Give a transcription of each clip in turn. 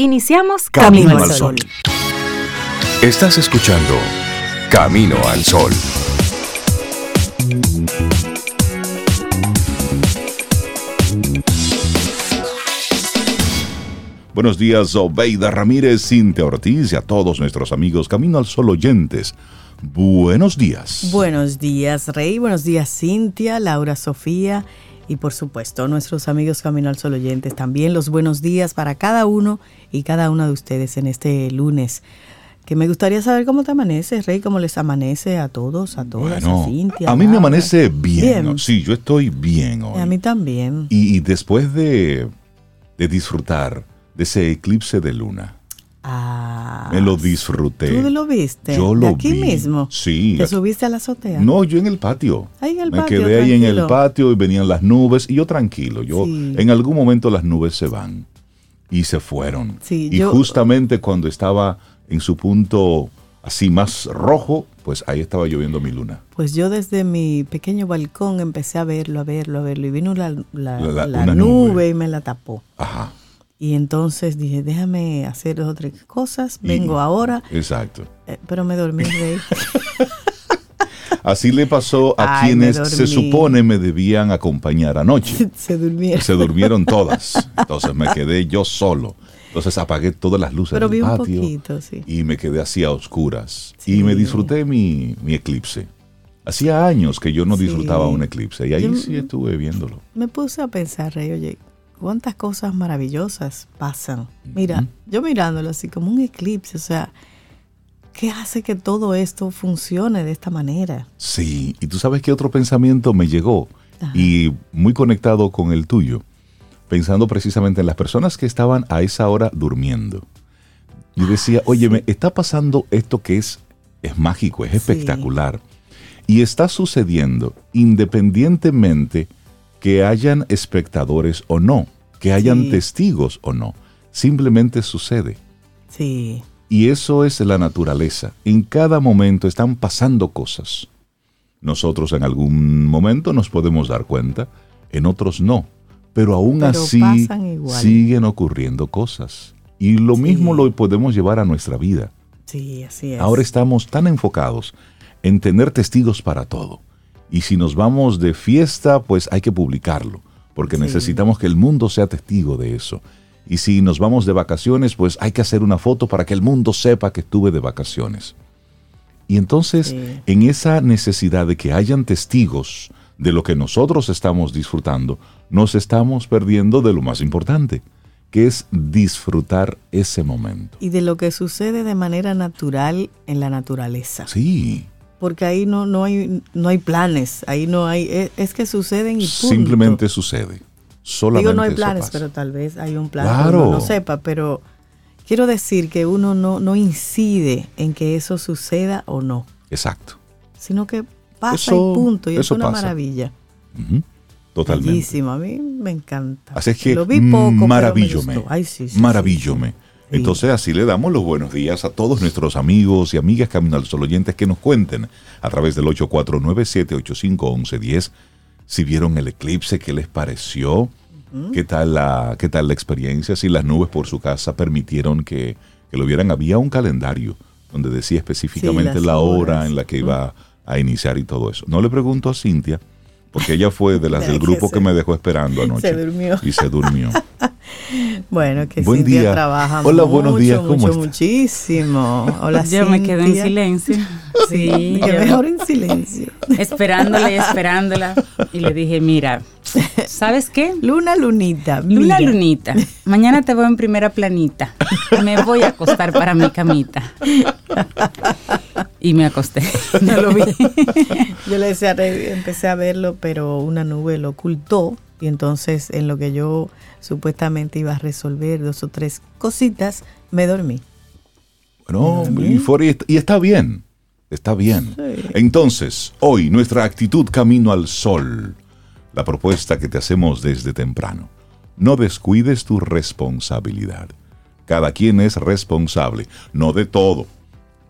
Iniciamos Camino, al Sol. Estás escuchando Camino al Sol. Buenos días, Obeida Ramírez, Cintia Ortiz y a todos nuestros amigos Camino al Sol oyentes. Buenos días. Buenos días, Rey. Buenos días, Cintia, Laura, Sofía y por supuesto nuestros amigos Camino al Sol oyentes. También los buenos días para cada uno y cada una de ustedes en este lunes. Que me gustaría saber cómo te amanece, Rey, cómo les amanece a todos, a todas, a Cintia. A mí me amanece bien. Sí, yo estoy bien hoy. A mí también. Y, después de, de disfrutar de ese eclipse de luna. Ah, me lo disfruté. ¿Tú lo viste? Yo lo aquí mismo? Sí. ¿Te subiste a la azotea? No, yo en el patio. Ahí en el me patio. Me quedé ahí en el patio y venían las nubes y yo tranquilo. Yo en algún momento las nubes se van y se fueron. Sí, y justamente cuando estaba en su punto así más rojo, pues ahí estaba lloviendo mi luna. Pues yo desde mi pequeño balcón empecé a verlo, a verlo, a verlo y vino la, la, nube y me la tapó. Ajá. Y entonces dije, déjame hacer otras cosas, vengo ahora. Exacto. Eh, pero me dormí, Rey. Así le pasó a quienes se supone me debían acompañar anoche. se durmieron. Se durmieron todas. Entonces me quedé yo solo. Entonces apagué todas las luces Pero del vi patio un poquito, sí. y me quedé así a oscuras. Y me disfruté mi, mi, eclipse. Hacía años que yo no disfrutaba un eclipse y ahí sí estuve viéndolo. Me puse a pensar, Rey, oye, cuántas cosas maravillosas pasan. Mira, yo mirándolo así como un eclipse, o sea, ¿qué hace que todo esto funcione de esta manera? Sí, y tú sabes qué otro pensamiento me llegó y muy conectado con el tuyo, pensando precisamente en las personas que estaban a esa hora durmiendo. Y decía, oye, me está pasando esto que es, es mágico, es espectacular. Y está sucediendo independientemente que hayan espectadores o no, que hayan testigos o no. Simplemente sucede. Sí. Y eso es la naturaleza. En cada momento están pasando cosas. Nosotros en algún momento nos podemos dar cuenta, en otros no. Pero aún así siguen ocurriendo cosas. Y lo mismo lo podemos llevar a nuestra vida. Sí, así es. Ahora estamos tan enfocados en tener testigos para todo. Y si nos vamos de fiesta, pues hay que publicarlo, porque necesitamos que el mundo sea testigo de eso. Y si nos vamos de vacaciones, pues hay que hacer una foto para que el mundo sepa que estuve de vacaciones. Y entonces, en esa necesidad de que hayan testigos de lo que nosotros estamos disfrutando, nos estamos perdiendo de lo más importante, que es disfrutar ese momento. Y de lo que sucede de manera natural en la naturaleza. Sí porque ahí no, no, hay, no hay planes, ahí no hay, es, que suceden y punto. Simplemente sucede. Solamente Digo, no hay planes, pero tal vez hay un plan claro. que uno no sepa, pero quiero decir que uno no, no incide en que eso suceda o no. Exacto. Sino que pasa y punto, y es una maravilla. Totalmente. Bellísimo, a mí me encanta. Así es que Lo vi poco, maravillome. Ay, sí, sí, maravillome. Entonces así le damos los buenos días a todos nuestros amigos y amigas Camino al Sol oyentes que nos cuenten a través del 849-785-1110 si vieron el eclipse, qué les pareció, qué, tal la, qué tal la experiencia, si las nubes por su casa permitieron que, lo vieran. Había un calendario donde decía específicamente la hora en la que iba a iniciar y todo eso. No le pregunto a Cintia, porque ella fue de las del grupo que me dejó esperando anoche. Se durmió. Y se durmió. Bueno, que Buen Cintia día. trabaja Hola, mucho, buenos días, ¿cómo mucho, está? muchísimo. Hola, Yo me quedé en silencio. Sí, Que yo mejor en silencio. esperándola y esperándola. Y le dije, mira, ¿sabes qué? Luna, lunita. Luna mira. lunita, mañana te veo en primera planita. Me voy a acostar para mi camita. Y me acosté. No lo vi. Yo le decía, empecé a verlo, pero una nube lo ocultó. Y entonces, en lo que yo supuestamente iba a resolver dos o tres cositas, me dormí. Bueno, y está bien, está bien. Entonces, hoy nuestra actitud camino al sol, la propuesta que te hacemos desde temprano. No descuides tu responsabilidad. Cada quien es responsable, no de todo,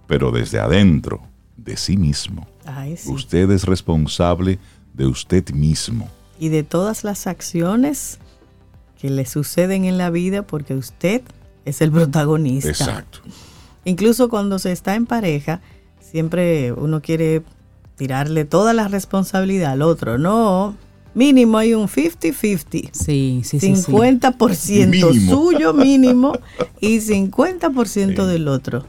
pero desde adentro, de sí mismo. Ay, sí. Usted es responsable de usted mismo. Y de todas las acciones que le suceden en la vida, porque usted es el protagonista. Exacto. Incluso cuando se está en pareja, siempre uno quiere tirarle toda la responsabilidad al otro. No, mínimo hay un 50-50. Sí, sí, sí. 50% Mínimo. suyo mínimo y 50% del otro.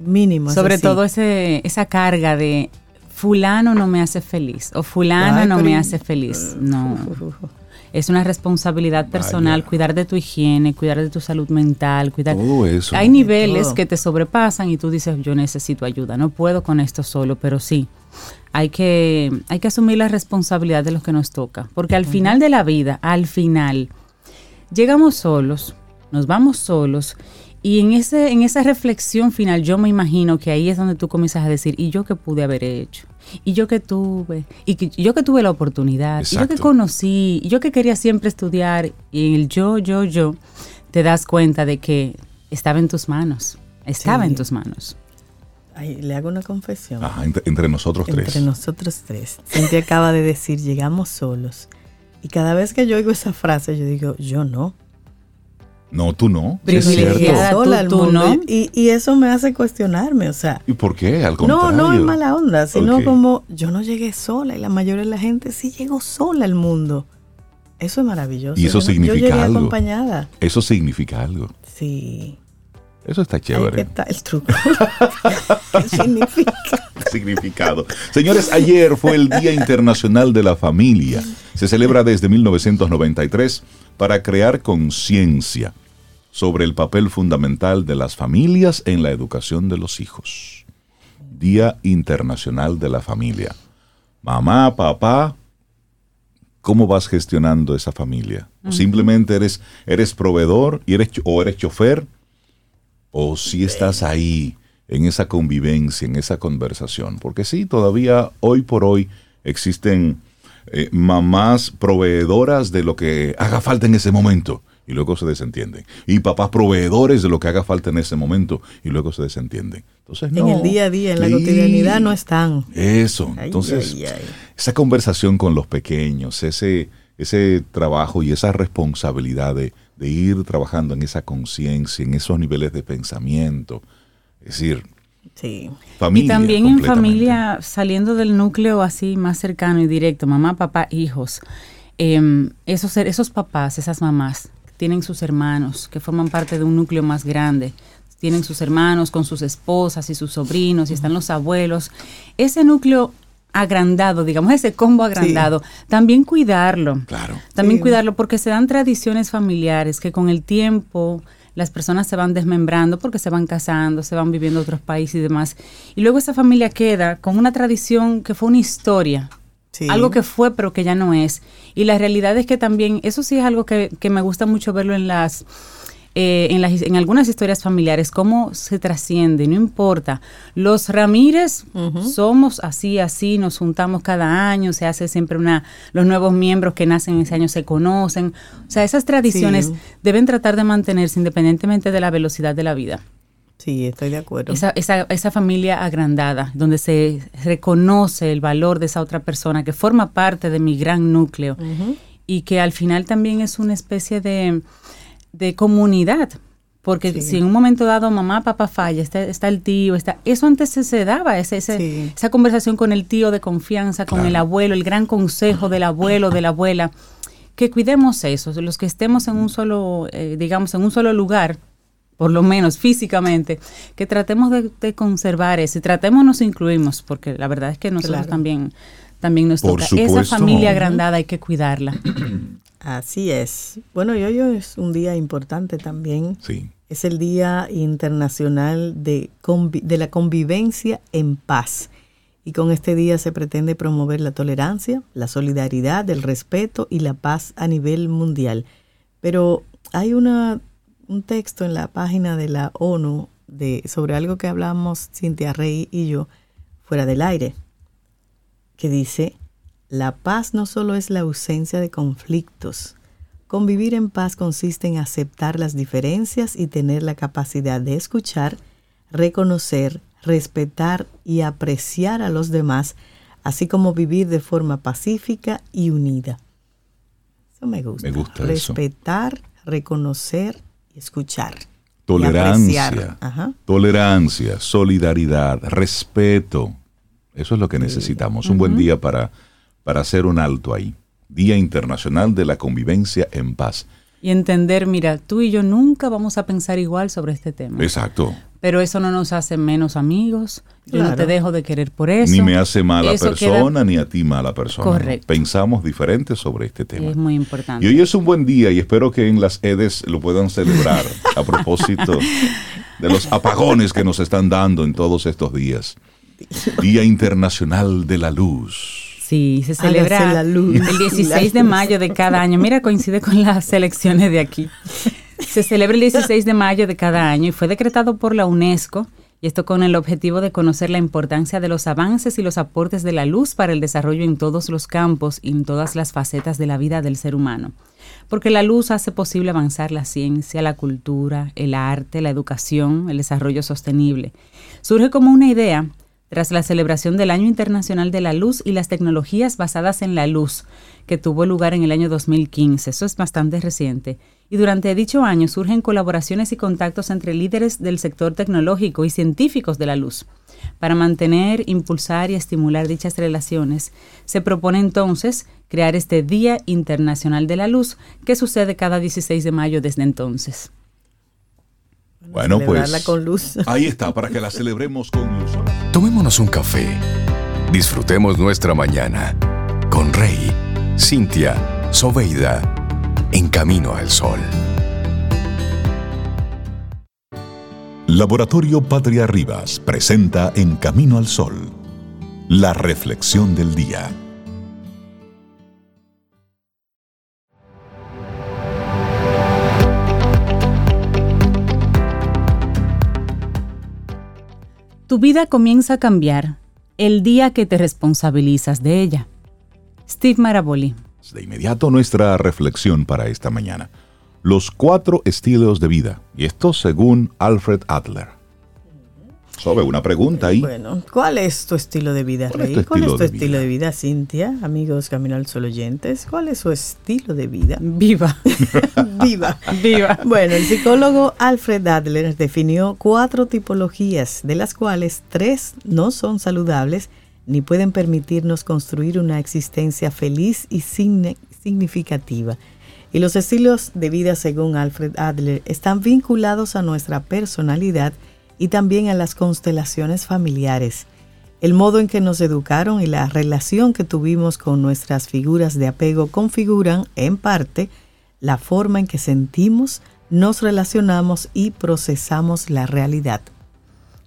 Mínimo. Sobre así. todo ese, esa carga de fulano no me hace feliz o fulana Ay, no me hace feliz. No. Es una responsabilidad personal Vaya. cuidar de tu higiene, cuidar de tu salud mental, cuidar. Todo eso. Hay niveles todo. que te sobrepasan y tú dices, yo necesito ayuda, no puedo con esto solo, pero sí, hay que, hay que asumir la responsabilidad de lo que nos toca, porque al final de la vida, al final, llegamos solos, nos vamos solos y en, ese, en esa reflexión final yo me imagino que ahí es donde tú comienzas a decir, ¿y yo qué pude haber hecho? ¿Y yo que tuve? ¿Y que- yo que tuve la oportunidad? ¿Y yo que conocí? ¿Y yo que quería siempre estudiar? Y en el yo, yo, yo, te das cuenta de que estaba en tus manos, estaba Sí. en tus manos. Ay, le hago una confesión. Ajá, entre, entre nosotros tres. Entre nosotros tres. Cintia acaba de decir, llegamos solos. Y cada vez que yo oigo esa frase, yo digo, yo no. No, tú no. Privilegiada. tú- sola al tú mundo. no. Y, y eso me hace cuestionarme, o sea, ¿Y por qué? Al no, contrario. no es mala onda, sino como yo no llegué sola y la mayoría de la gente sí llegó sola al mundo. Eso es maravilloso. Y eso Yo no- Yo significa llegué algo. acompañada. Eso significa algo. Sí. Eso está Ahí chévere. está el truco. ¿Qué significa? significado. Señores, ayer fue el Día Internacional de la Familia. Se celebra desde 1993 para crear conciencia sobre el papel fundamental de las familias en la educación de los hijos. Día Internacional de la Familia. Mamá, papá, ¿cómo vas gestionando esa familia? ¿O simplemente eres, eres proveedor y eres, o eres chofer? ¿O si estás ahí en esa convivencia, en esa conversación? Porque sí, todavía hoy por hoy existen eh, mamás proveedoras de lo que haga falta en ese momento y luego se desentienden. Y papás proveedores de lo que haga falta en ese momento y luego se desentienden. Entonces, En el día a día, en la Sí. cotidianidad no están. Eso. Ay, Entonces, ay, ay. esa conversación con los pequeños, ese, ese trabajo y esa responsabilidad de, de ir trabajando en esa conciencia, en esos niveles de pensamiento. Es decir, Sí. familia. y también en familia, saliendo del núcleo así más cercano y directo, mamá, papá, hijos, em, esos, esos papás, esas mamás, tienen sus hermanos, que forman parte de un núcleo más grande. Tienen sus hermanos con sus esposas y sus sobrinos, y están los abuelos. Ese núcleo agrandado, digamos, ese combo agrandado, también cuidarlo. Claro. También Sí. cuidarlo porque se dan tradiciones familiares que con el tiempo las personas se van desmembrando porque se van casando, se van viviendo a otros países y demás. Y luego esa familia queda con una tradición que fue una historia, Sí. algo que fue pero que ya no es. Y la realidad es que también, eso sí es algo que, que me gusta mucho verlo en las... eh, en, las, en algunas historias familiares, cómo se trasciende, no importa. Los Ramírez somos así, así, nos juntamos cada año, se hace siempre una, los nuevos miembros que nacen en ese año se conocen. O sea, esas tradiciones Sí. deben tratar de mantenerse independientemente de la velocidad de la vida. Sí, estoy de acuerdo. Esa, esa, esa familia agrandada, donde se reconoce el valor de esa otra persona que forma parte de mi gran núcleo y que al final también es una especie de, de comunidad. Porque Sí. si en un momento dado mamá, papá falla, está, está el tío, está, eso antes se, se daba, ese, ese- Sí. esa conversación con el tío de confianza, con Claro. el abuelo, el gran consejo del abuelo, de la abuela, que cuidemos eso, los que estemos en un solo, eh, digamos, en un solo lugar, por lo menos físicamente, que tratemos de, de conservar eso y tratemos nos incluimos, porque la verdad es que nosotros Claro. también, también nos Por toca. Esa familia agrandada hay que cuidarla. Así es. Bueno, y hoy es un día importante también. Sí. Es el Día Internacional de, Convi- de la Convivencia en Paz. Y con este día se pretende promover la tolerancia, la solidaridad, el respeto y la paz a nivel mundial. Pero hay una, un texto en la página de la ONU de, sobre algo que hablamos Cintia Rey y yo fuera del aire, que dice, la paz no solo es la ausencia de conflictos, Convivir en paz consiste en aceptar las diferencias y tener la capacidad de escuchar, reconocer, respetar y apreciar a los demás, así como vivir de forma pacífica y unida. Eso me gusta. Me gusta eso. Respetar, reconocer y escuchar. Tolerancia, tolerancia, solidaridad, respeto. Eso es lo que necesitamos. Un buen día para, para hacer un alto ahí. Día Internacional de la Convivencia en Paz. Y entender, mira, tú y yo nunca vamos a pensar igual sobre este tema. Exacto. Pero eso no nos hace menos amigos. Yo no te dejo de querer por eso. Ni me hace mala persona, ni a ti mala persona. Correcto. Pensamos diferente sobre este tema. Es muy importante. Y hoy es un buen día y espero que en las EDES lo puedan celebrar a propósito de los apagones que nos están dando en todos estos días. Día Internacional de la Luz. Sí, se celebra el 16 de mayo de cada año. Mira, coincide con las elecciones de aquí. Se celebra el 16 de mayo de cada año y fue decretado por la UNESCO, y esto con el objetivo de conocer la importancia de los avances y los aportes de la luz para el desarrollo en todos los campos y en todas las facetas de la vida del ser humano. Porque la luz hace posible avanzar la ciencia, la cultura, el arte, la educación, el desarrollo sostenible. Surge como una idea tras la celebración del Año Internacional de la Luz y las tecnologías basadas en la luz, que tuvo lugar en el año 2015. Eso es bastante reciente. Y durante dicho año surgen colaboraciones y contactos entre líderes del sector tecnológico y científicos de la luz. Para mantener, impulsar y estimular dichas relaciones, se propone entonces crear este Día Internacional de la Luz, que sucede cada 16 de mayo desde entonces. Bueno, pues con luz. ahí está, para que la celebremos con luz. Tomémonos un café. Disfrutemos nuestra mañana con Rey, Cintia, Soveida, en camino al sol. Laboratorio Patria Rivas presenta En Camino al Sol, la reflexión del día. Tu vida comienza a cambiar el día que te responsabilizas de ella. Steve Maraboli. De inmediato nuestra reflexión para esta mañana. Los cuatro estilos de vida, y esto según Alfred Adler. Sobre una pregunta ahí. Bueno, ¿cuál es tu estilo de vida, Rey? ¿Cuál es tu estilo, de, vida? Cintia? Amigos Camino al Sol oyentes, ¿cuál es su estilo de vida? Viva. Viva. Viva. Bueno, el psicólogo Alfred Adler definió cuatro tipologías, de las cuales tres no son saludables ni pueden permitirnos construir una existencia feliz y significativa. Y los estilos de vida, según Alfred Adler, están vinculados a nuestra personalidad, y también a las constelaciones familiares, el modo en que nos educaron y la relación que tuvimos con nuestras figuras de apego configuran, en parte, la forma en que sentimos, nos relacionamos y procesamos la realidad.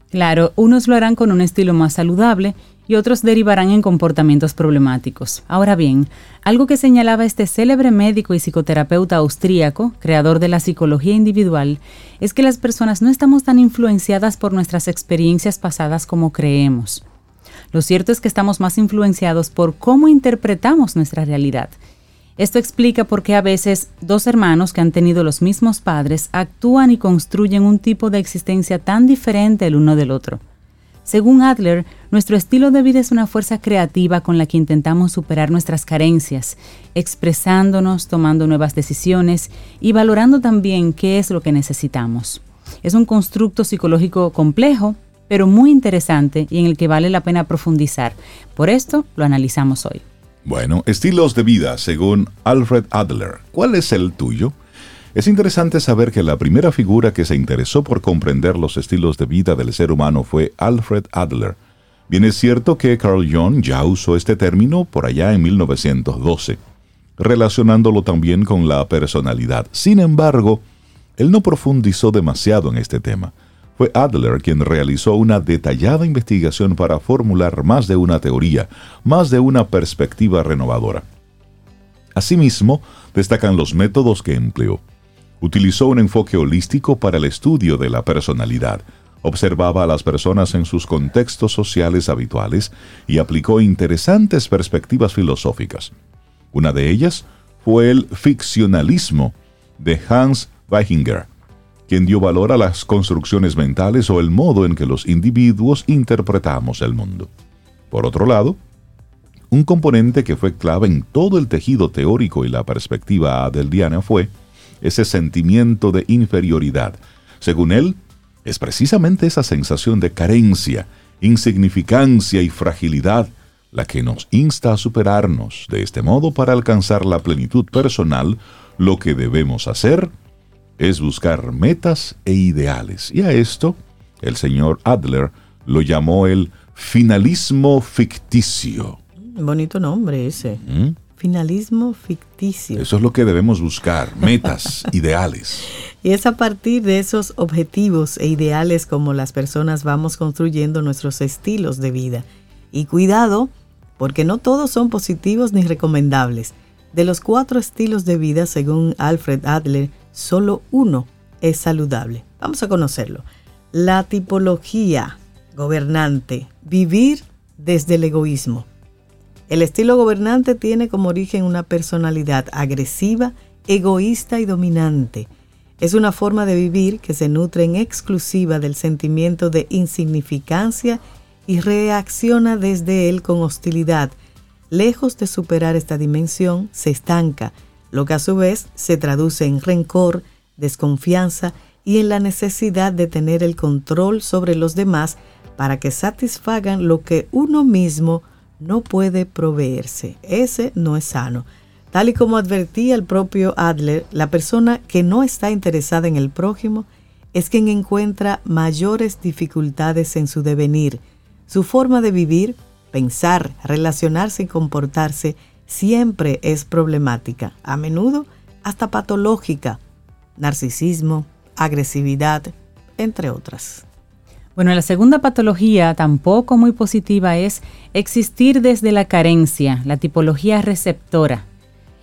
Claro, unos lo harán con un estilo más saludable y otros derivarán en comportamientos problemáticos. Ahora bien, algo que señalaba este célebre médico y psicoterapeuta austríaco, creador de la psicología individual, es que las personas no estamos tan influenciadas por nuestras experiencias pasadas como creemos. Lo cierto es que estamos más influenciados por cómo interpretamos nuestra realidad. Esto explica por qué a veces dos hermanos que han tenido los mismos padres actúan y construyen un tipo de existencia tan diferente el uno del otro. Según Adler, nuestro estilo de vida es una fuerza creativa con la que intentamos superar nuestras carencias, expresándonos, tomando nuevas decisiones y valorando también qué es lo que necesitamos. Es un constructo psicológico complejo, pero muy interesante y en el que vale la pena profundizar. Por esto lo analizamos hoy. Bueno, estilos de vida según Alfred Adler. ¿Cuál es el tuyo? Es interesante saber que la primera figura que se interesó por comprender los estilos de vida del ser humano fue Alfred Adler. Bien es cierto que Carl Jung ya usó este término por allá en 1912, relacionándolo también con la personalidad. Sin embargo, él no profundizó demasiado en este tema. Fue Adler quien realizó una detallada investigación para formular más de una teoría, más de una perspectiva renovadora. Asimismo, destacan los métodos que empleó. Utilizó un enfoque holístico para el estudio de la personalidad, observaba a las personas en sus contextos sociales habituales y aplicó interesantes perspectivas filosóficas. Una de ellas fue el ficcionalismo de Hans Weichinger, quien dio valor a las construcciones mentales o el modo en que los individuos interpretamos el mundo. Por otro lado, un componente que fue clave en todo el tejido teórico y la perspectiva adeliana fue ese sentimiento de inferioridad, Según él, es precisamente esa sensación de carencia, insignificancia y fragilidad la que nos insta a superarnos. De este modo, para alcanzar la plenitud personal, lo que debemos hacer es buscar metas e ideales. Y a esto, el señor Adler lo llamó el finalismo ficticio. Bonito nombre ese. ¿Mm? Finalismo ficticio. Eso es lo que debemos buscar, metas, ideales. Y es a partir de esos objetivos e ideales como las personas vamos construyendo nuestros estilos de vida. Y cuidado, porque no todos son positivos ni recomendables. De los cuatro estilos de vida, según Alfred Adler, solo uno es saludable. Vamos a conocerlo. La tipología gobernante, vivir desde el egoísmo. El estilo gobernante tiene como origen una personalidad agresiva, egoísta y dominante. Es una forma de vivir que se nutre en exclusiva del sentimiento de insignificancia y reacciona desde él con hostilidad. Lejos de superar esta dimensión, se estanca, lo que a su vez se traduce en rencor, desconfianza y en la necesidad de tener el control sobre los demás para que satisfagan lo que uno mismo no puede proveerse. Ese no es sano. Tal y como advertía el propio Adler, la persona que no está interesada en el prójimo es quien encuentra mayores dificultades en su devenir, su forma de vivir, pensar, relacionarse y comportarse siempre es problemática, a menudo hasta patológica, narcisismo, agresividad, entre otras. Bueno, la segunda patología, tampoco muy positiva, es existir desde la carencia, la tipología receptora.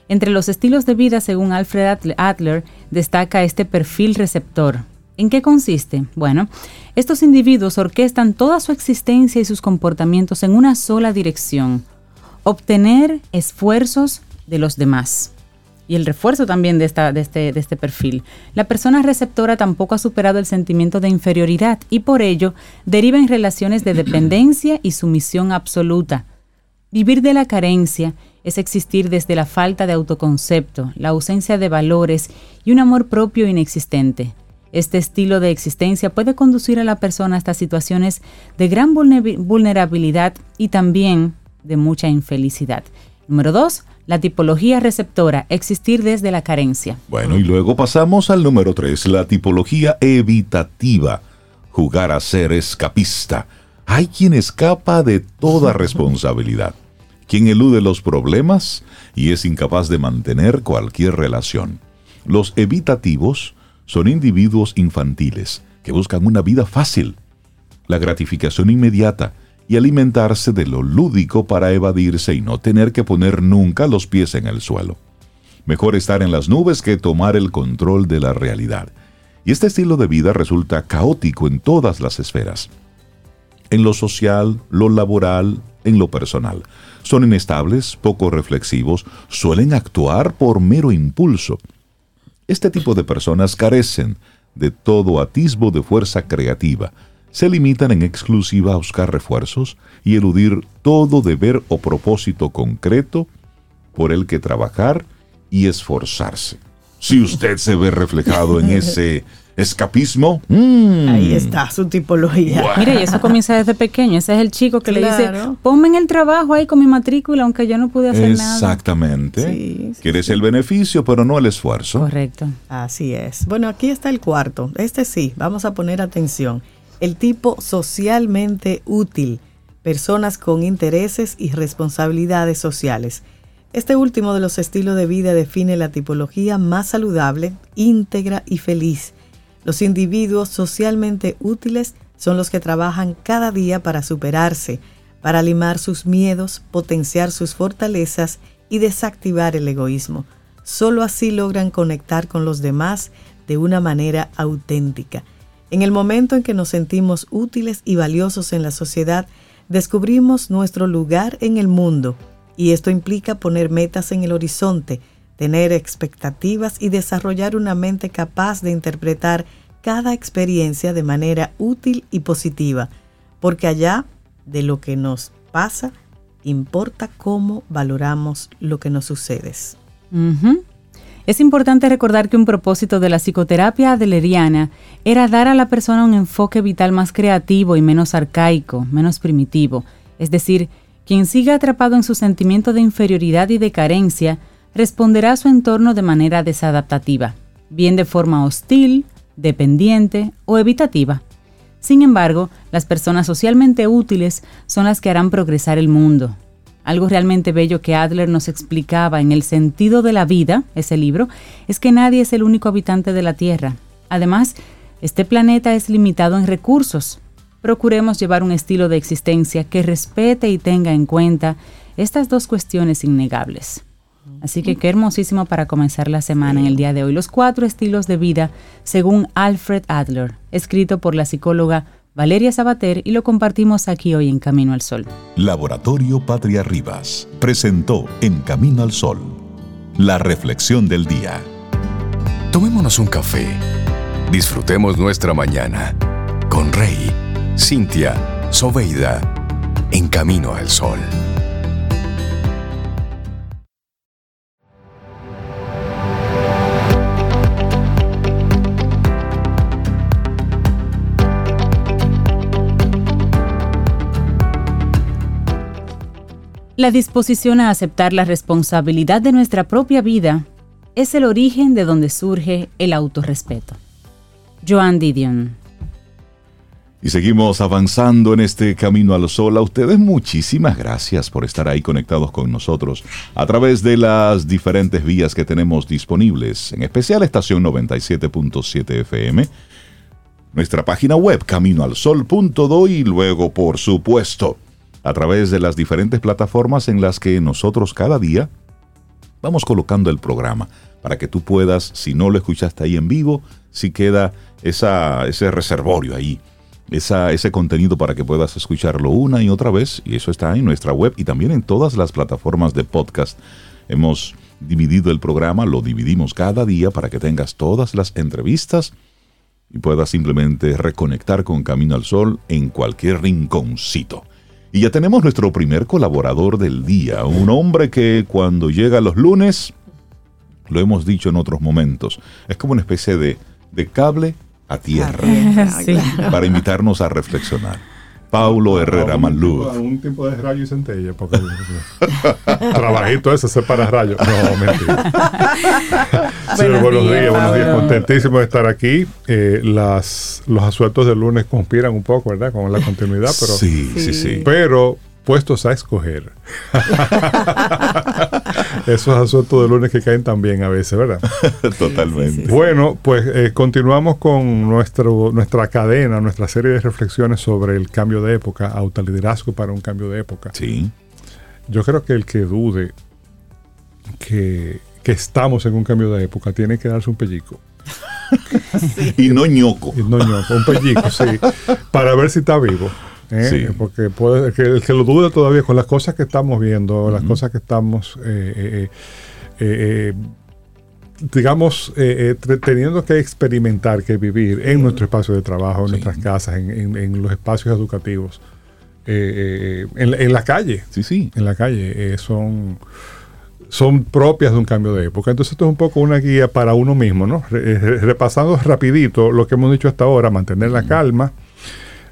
Entre los estilos de vida, según Alfred Adler, destaca este perfil receptor, ¿En qué consiste? Bueno, estos individuos orquestan toda su existencia y sus comportamientos en una sola dirección, obtener esfuerzos de los demás. Y el refuerzo también de, esta, de, este, de este perfil. La persona receptora tampoco ha superado el sentimiento de inferioridad y por ello deriva en relaciones de dependencia y sumisión absoluta. Vivir de la carencia es existir desde la falta de autoconcepto, la ausencia de valores y un amor propio inexistente. Este estilo de existencia puede conducir a la persona hasta situaciones de gran vulnerabilidad y también de mucha infelicidad. Número dos, la tipología receptora, existir desde la carencia. Bueno, y luego pasamos al número tres, la tipología evitativa, jugar a ser escapista. Hay quien escapa de toda responsabilidad, quien elude los problemas y es incapaz de mantener cualquier relación. Los evitativos son individuos infantiles que buscan una vida fácil, la gratificación inmediata y alimentarse de lo lúdico para evadirse y no tener que poner nunca los pies en el suelo. Mejor estar en las nubes que tomar el control de la realidad. Y este estilo de vida resulta caótico en todas las esferas. En lo social, lo laboral, en lo personal. Son inestables, poco reflexivos, suelen actuar por mero impulso este tipo de personas carecen de todo atisbo de fuerza creativa, se limitan en exclusiva a buscar refuerzos y eludir todo deber o propósito concreto por el que trabajar y esforzarse. Si usted se ve reflejado en ese escapismo. Mm. Ahí está su tipología. Mire, y eso comienza desde pequeño. Ese es el chico que le dice, ponme en el trabajo ahí con mi matrícula, aunque yo no pude hacer nada. Exactamente. Quieres el beneficio, pero no el esfuerzo. Correcto. Así es. Bueno, aquí está el cuarto. Este sí, vamos a poner atención. El tipo socialmente útil. Personas con intereses y responsabilidades sociales. Este último de los estilos de vida define la tipología más saludable, íntegra y feliz los individuos socialmente útiles son los que trabajan cada día para superarse, para limar sus miedos, potenciar sus fortalezas y desactivar el egoísmo. Solo así logran conectar con los demás de una manera auténtica. En el momento en que nos sentimos útiles y valiosos en la sociedad, descubrimos nuestro lugar en el mundo. Y esto implica poner metas en el horizonte, tener expectativas y desarrollar una mente capaz de interpretar cada experiencia de manera útil y positiva, porque allá de lo que nos pasa, importa cómo valoramos lo que nos sucede. Es importante recordar que un propósito de la psicoterapia adleriana era dar a la persona un enfoque vital más creativo y menos arcaico, menos primitivo. Es decir, quien siga atrapado en su sentimiento de inferioridad y de carencia responderá a su entorno de manera desadaptativa, bien de forma hostil, dependiente o evitativa. Sin embargo, las personas socialmente útiles son las que harán progresar el mundo. Algo realmente bello que Adler nos explicaba en El sentido de la vida, ese libro, es que nadie es el único habitante de la Tierra. Además, este planeta es limitado en recursos. Procuremos llevar un estilo de existencia que respete y tenga en cuenta estas dos cuestiones innegables. Así que qué hermosísimo para comenzar la semana en el día de hoy. Los cuatro estilos de vida según Alfred Adler, escrito por la psicóloga Valeria Sabater y lo compartimos aquí hoy en Camino al Sol. Laboratorio Patria Rivas presentó En Camino al Sol la reflexión del día. Tomémonos un café. Disfrutemos nuestra mañana con Rey, Cintia, Soveida, en Camino al Sol. La disposición a aceptar la responsabilidad de nuestra propia vida es el origen de donde surge el autorrespeto. Joan Didion. Y seguimos avanzando en este camino al sol. A ustedes muchísimas gracias por estar ahí conectados con nosotros a través de las diferentes vías que tenemos disponibles, en especial estación 97.7 FM, nuestra página web caminoalsol.do y luego, por supuesto, a través de las diferentes plataformas en las que nosotros cada día vamos colocando el programa para que tú puedas, si no lo escuchaste ahí en vivo, si queda ese reservorio ahí, ese contenido para que puedas escucharlo una y otra vez, y eso está en nuestra web y también en todas las plataformas de podcast. Hemos dividido el programa, lo dividimos cada día para que tengas todas las entrevistas y puedas simplemente reconectar con Camino al Sol en cualquier rinconcito. Y ya tenemos nuestro primer colaborador del día, un hombre que cuando llega los lunes, lo hemos dicho en otros momentos, es como una especie de, de cable a tierra Sí. para invitarnos a reflexionar. Paulo Herrera Malú. Un tipo de rayo y centella, porque trabajito ese se para rayos. No, mentira. Señor, Buenos buenos días, días, buenos días. Contentísimo de estar aquí. Eh, las, los asueltos del lunes conspiran un poco, ¿verdad? Con la continuidad, pero, sí, sí, sí. pero puestos a escoger. Esos asueltos del lunes que caen también a veces, ¿verdad? Totalmente. Bueno, pues eh, continuamos con nuestro, nuestra cadena, nuestra serie de reflexiones sobre el cambio de época, autoliderazgo para un cambio de época. Sí. Yo creo que el que dude que, que estamos en un cambio de época tiene que darse un pellico. Y no ñoco. Y no, ñoco, un pellico, sí. Para ver si está vivo. ¿Eh? Sí. Porque puede, el que, el que lo dude todavía con las cosas que estamos viendo, las cosas que estamos, eh, eh, eh, eh, digamos, eh, eh, teniendo que experimentar, que vivir en nuestro espacio de trabajo, en Sí. nuestras casas, en, en- en los espacios educativos, eh, eh, en, la- en la calle Sí, sí. en la calle eh, son, son propias de un cambio de época. Entonces esto es un poco una guía para uno mismo, ¿no? Re- re- repasando rapidito lo que hemos dicho hasta ahora, mantener la calma,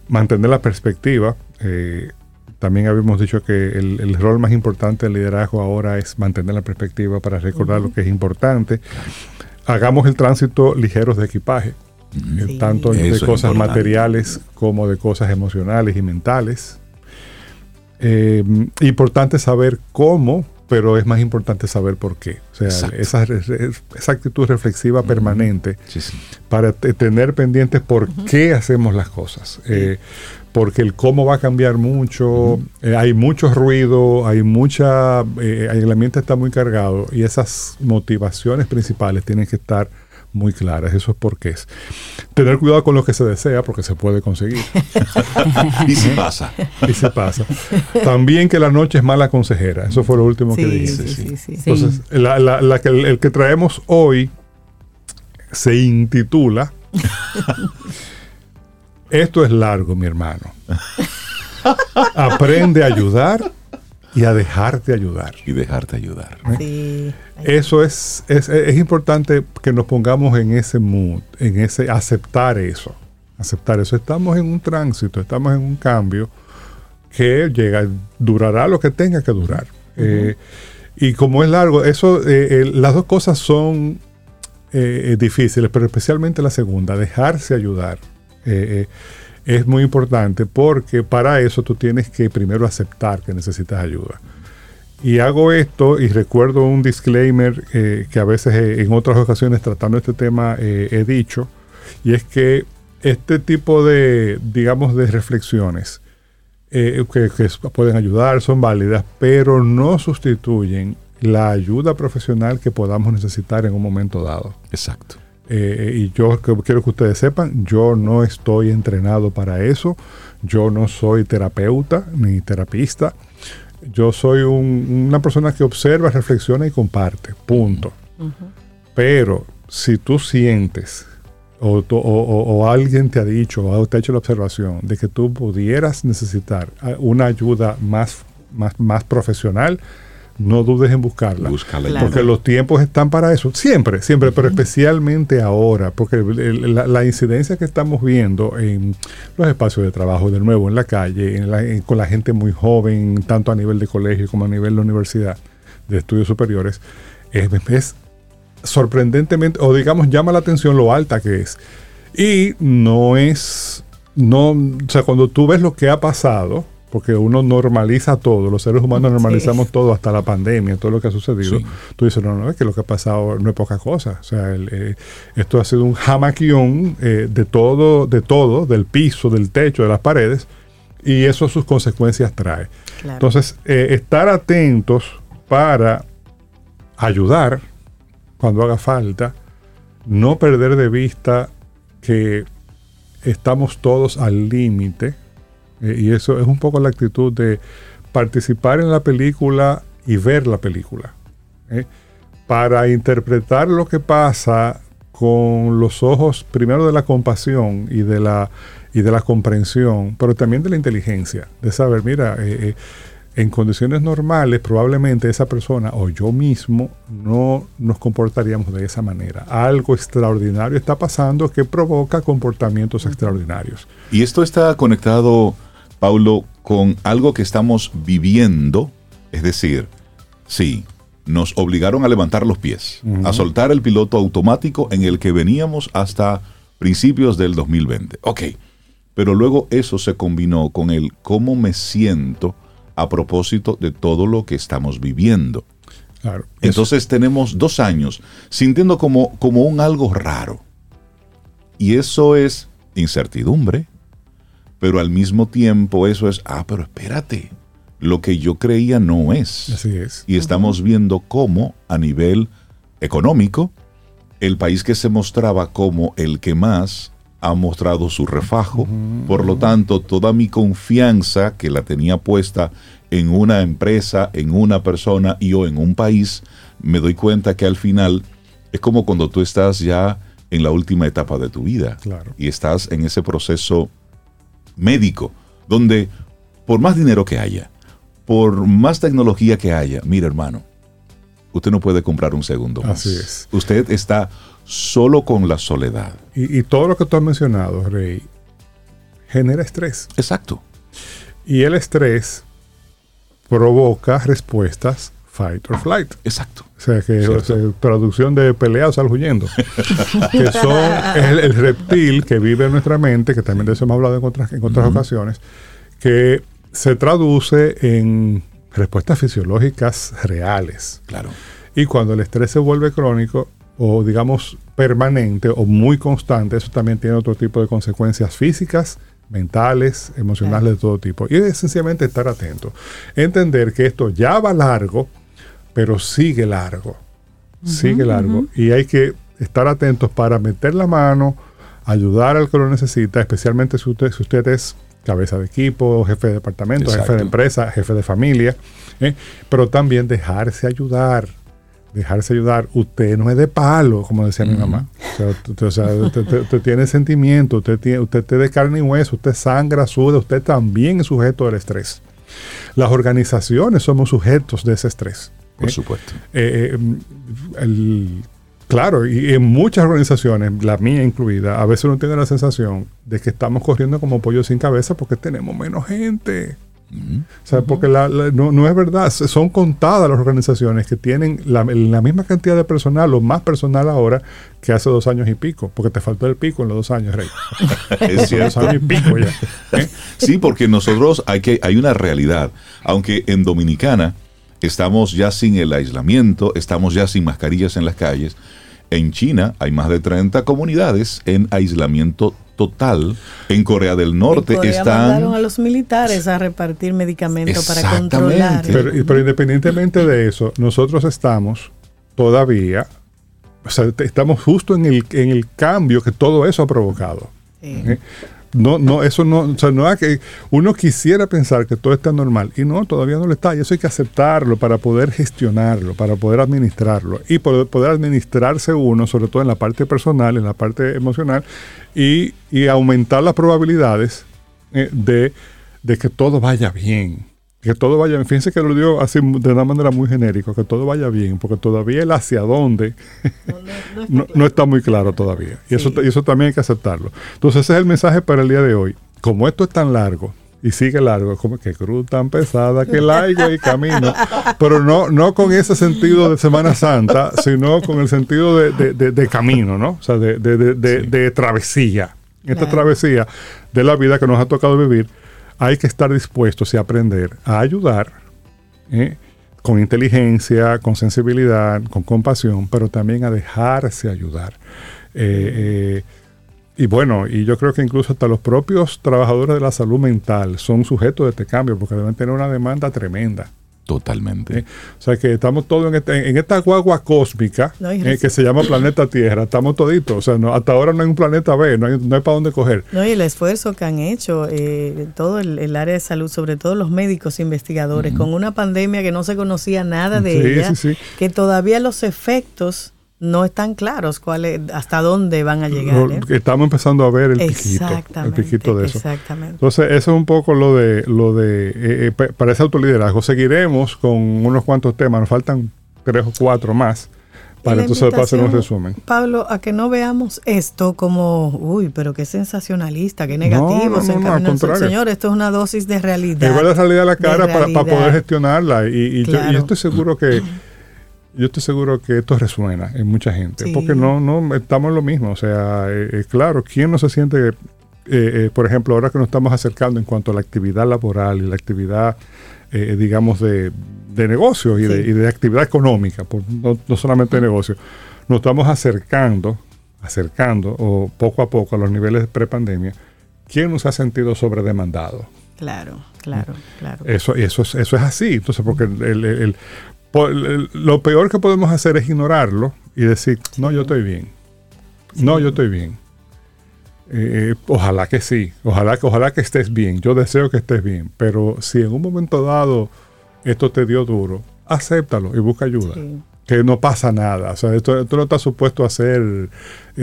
mantener la perspectiva. eh, también habíamos dicho que el, el rol más importante del liderazgo ahora es mantener la perspectiva para recordar lo que es importante. Hagamos el tránsito ligeros de equipaje, eh, Sí. tanto de Eso cosas materiales como de cosas emocionales y mentales. Eh, importante saber cómo, pero es más importante saber por qué. O sea, Exacto. esa, esa actitud reflexiva permanente Sí, sí. para te- tener pendientes por qué hacemos las cosas. Eh, porque el cómo va a cambiar mucho, eh, hay mucho ruido, hay mucha, eh, el ambiente está muy cargado y esas motivaciones principales tienen que estar muy claras, esos porqués. Tener cuidado con lo que se desea porque se puede conseguir Y si pasa. y se pasa. También que la noche es mala consejera, eso fue lo último que Sí, dijiste. sí, sí, sí. Sí. Entonces, la- la- la que- el, el que traemos hoy se intitula Esto es largo, mi hermano. Aprende a ayudar y a dejarte ayudar. Y dejarte ayudar. Sí. Eso es, es, es importante que nos pongamos en ese mood, en ese aceptar eso. Aceptar eso. Estamos en un tránsito, estamos en un cambio que llega, durará lo que tenga que durar. Eh, y como es largo, eso, eh, eh, las dos cosas son eh, eh, difíciles, pero especialmente la segunda, dejarse ayudar. Es muy importante porque para eso tú tienes que primero aceptar que necesitas ayuda. Y hago esto y recuerdo un disclaimer eh, que a veces eh, en otras ocasiones tratando este tema eh, he dicho, y es que este tipo de, digamos, de reflexiones que, que pueden ayudar, son válidas, pero no sustituyen la ayuda profesional que podamos necesitar en un momento dado. Exacto. Eh, y yo quiero que ustedes sepan, yo no estoy entrenado para eso, yo no soy terapeuta ni terapista, yo soy un- una persona que observa, reflexiona y comparte, punto. Pero si tú sientes o, tú- o- o- o alguien te ha dicho o te ha hecho la observación de que tú pudieras necesitar ah, una ayuda más, más, más profesional, no dudes en buscarla. Búscala. Claro. Porque los tiempos están para eso. Siempre, siempre, pero especialmente ahora. Porque la, la incidencia que estamos viendo en los espacios de trabajo, de nuevo, en la calle, en la- en- con la gente muy joven, tanto a nivel de colegio como a nivel de universidad, de estudios superiores, es, es sorprendentemente, o digamos, llama la atención lo alta que es. Y no es, no, o sea, cuando tú ves lo que ha pasado, porque uno normaliza todo, los seres humanos Sí. normalizamos todo, hasta la pandemia, todo lo que ha sucedido, Sí. tú dices, no, no, es que lo que ha pasado no es poca cosa. O sea, el, eh, esto ha sido un jamaquión eh, de todo, de todo, del piso, del techo, de las paredes, y eso sus consecuencias trae. Claro. Entonces, eh, estar atentos para ayudar cuando haga falta, no perder de vista que estamos todos al límite, eh, y eso es un poco la actitud de participar en la película y ver la película, ¿eh? para interpretar lo que pasa con los ojos primero de la compasión y de la y de la comprensión, pero también de la inteligencia, de saber, mira, eh, eh, en condiciones normales probablemente esa persona o yo mismo no nos comportaríamos de esa manera. Algo extraordinario está pasando que provoca comportamientos extraordinarios. Y esto está conectado, Paulo, con algo que estamos viviendo, es decir, sí, nos obligaron a levantar los pies, a soltar el piloto automático en el que veníamos hasta principios del 2020. Ok, pero luego eso se combinó con el cómo me siento a propósito de todo lo que estamos viviendo. Claro. Entonces tenemos dos años sintiendo como, como un algo raro. Y eso es incertidumbre, pero al mismo tiempo eso es, ah, pero espérate, lo que yo creía no es. Así es. Y estamos viendo cómo a nivel económico, el país que se mostraba como el que más ha mostrado su refajo. Por lo tanto, toda mi confianza que la tenía puesta en una empresa, en una persona y o en un país, me doy cuenta que al final es como cuando tú estás ya en la última etapa de tu vida Claro. y estás en ese proceso médico, donde por más dinero que haya, por más tecnología que haya, mira hermano, usted no puede comprar un segundo más. Así es. Usted está solo con la soledad. Y, y todo lo que tú has mencionado, Rey, genera estrés. Exacto. Y el estrés provoca respuestas fight or flight. Exacto. O sea, que sea, traducción de pelea o sal huyendo. que son el, el reptil que vive en nuestra mente, que también de eso hemos hablado en otras, en otras ocasiones, que se traduce en respuestas fisiológicas reales. Claro. Y cuando el estrés se vuelve crónico o digamos permanente o muy constante, eso también tiene otro tipo de consecuencias físicas, mentales, emocionales de todo tipo. Y es sencillamente estar atento. Entender que esto ya va largo, pero sigue largo. Sigue largo. Y hay que estar atentos para meter la mano, ayudar al que lo necesita, especialmente si usted, si usted es cabeza de equipo, jefe de departamento, jefe de empresa, jefe de familia, ¿eh? pero también dejarse ayudar. Dejarse ayudar. Usted no es de palo, como decía mi mamá. O sea, usted, o sea, usted- usted- usted tiene sentimiento, usted, tiene, usted es de carne y hueso, usted sangra, suda, usted también es sujeto del estrés. Las organizaciones somos sujetos de ese estrés. Por ¿eh? supuesto. Eh, eh, el- claro, y en muchas organizaciones, la mía incluida, a veces uno tiene la sensación de que estamos corriendo como pollo sin cabeza porque tenemos menos gente. Ujú. O sea, porque la- la- no, no es verdad. Son contadas las organizaciones que tienen la, la misma cantidad de personal o más personal ahora que hace dos años y pico. Porque te faltó el pico en los dos años, Rey. Es Dos cierto. años y pico ya. ¿eh? Sí, porque nosotros hay que hay una realidad. Aunque en Dominicana estamos ya sin el aislamiento, estamos ya sin mascarillas en las calles. En China hay más de 30 comunidades en aislamiento total. En Corea del Norte Corea están mandaron a los militares a repartir medicamentos para controlar. Pero, independientemente de eso, nosotros estamos todavía, o sea, estamos justo en el, en el cambio que todo eso ha provocado. Sí. ¿eh? No, no, eso no, o sea, no es que uno quisiera pensar que todo está normal y no, todavía no lo está y eso hay que aceptarlo para poder gestionarlo, para poder administrarlo y poder, administrarse uno, sobre todo en la parte personal, en la parte emocional y, y aumentar las probabilidades eh, de, de que todo vaya bien. Que todo vaya bien. Fíjense que lo digo así de una manera muy genérica, que todo vaya bien, porque todavía el hacia dónde no, no está muy claro todavía. Y, eso, Sí. y eso también hay que aceptarlo. Entonces ese es el mensaje para el día de hoy. Como esto es tan largo y sigue largo, como que cruz tan pesada que el aire y camino. Pero no, no con ese sentido de Semana Santa, sino con el sentido de, de- de- de camino, ¿no? O sea, de, de- de- de- de travesía. Esta Claro. travesía de la vida que nos ha tocado vivir, hay que estar dispuestos y aprender a ayudar ¿eh? con inteligencia, con sensibilidad, con compasión, pero también a dejarse ayudar. Eh, eh, y bueno, y yo creo que incluso hasta los propios trabajadores de la salud mental son sujetos de este cambio porque deben tener una demanda tremenda. Totalmente. ¿eh? O sea que estamos todos en, este- en esta guagua cósmica No, eh, que se llama planeta Tierra, estamos toditos. O sea, no, hasta ahora no hay un planeta B, no hay, no hay para dónde coger. No, y el esfuerzo que han hecho eh, todo el, el área de salud, sobre todo los médicos investigadores, con una pandemia que no se conocía nada de Sí, ella, sí, sí. que todavía los efectos no están claros cuáles, hasta dónde van a llegar. ¿eh? Estamos empezando a ver el piquito, el piquito de eso. Exactamente. Entonces, eso es un poco lo de, lo de eh, eh, pa- para ese autoliderazgo. Seguiremos con unos cuantos temas, nos faltan tres o cuatro más, para entonces hacer un resumen. Pablo, a que no veamos esto como, uy, pero qué sensacionalista, qué negativo. no, se no, no, al. Señor, esto es una dosis de realidad. Igual la realidad a la cara para, para poder gestionarla. Y, y yo, y estoy seguro que yo estoy seguro que esto resuena en mucha gente. Sí. Porque no, no estamos en lo mismo. O sea, eh, eh, claro, ¿quién no se siente, eh, eh, por ejemplo, ahora que nos estamos acercando en cuanto a la actividad laboral y la actividad, eh, digamos, de, de negocio y, de, Sí. y de actividad económica, por- no, no solamente de negocio, nos estamos acercando, acercando o poco a poco a los niveles de prepandemia. ¿Quién nos ha sentido sobredemandado? Claro, claro, claro. Eso, eso, es, eso es así. Entonces, porque el- el- el- lo peor que podemos hacer es ignorarlo y decir, no, yo estoy bien. No, yo estoy bien. Eh, ojalá que sí. Ojalá, que- ojalá que estés bien. Yo deseo que estés bien. Pero si en un momento dado esto te dio duro, acéptalo y busca ayuda. Que no pasa nada. O sea, esto, esto no está supuesto a ser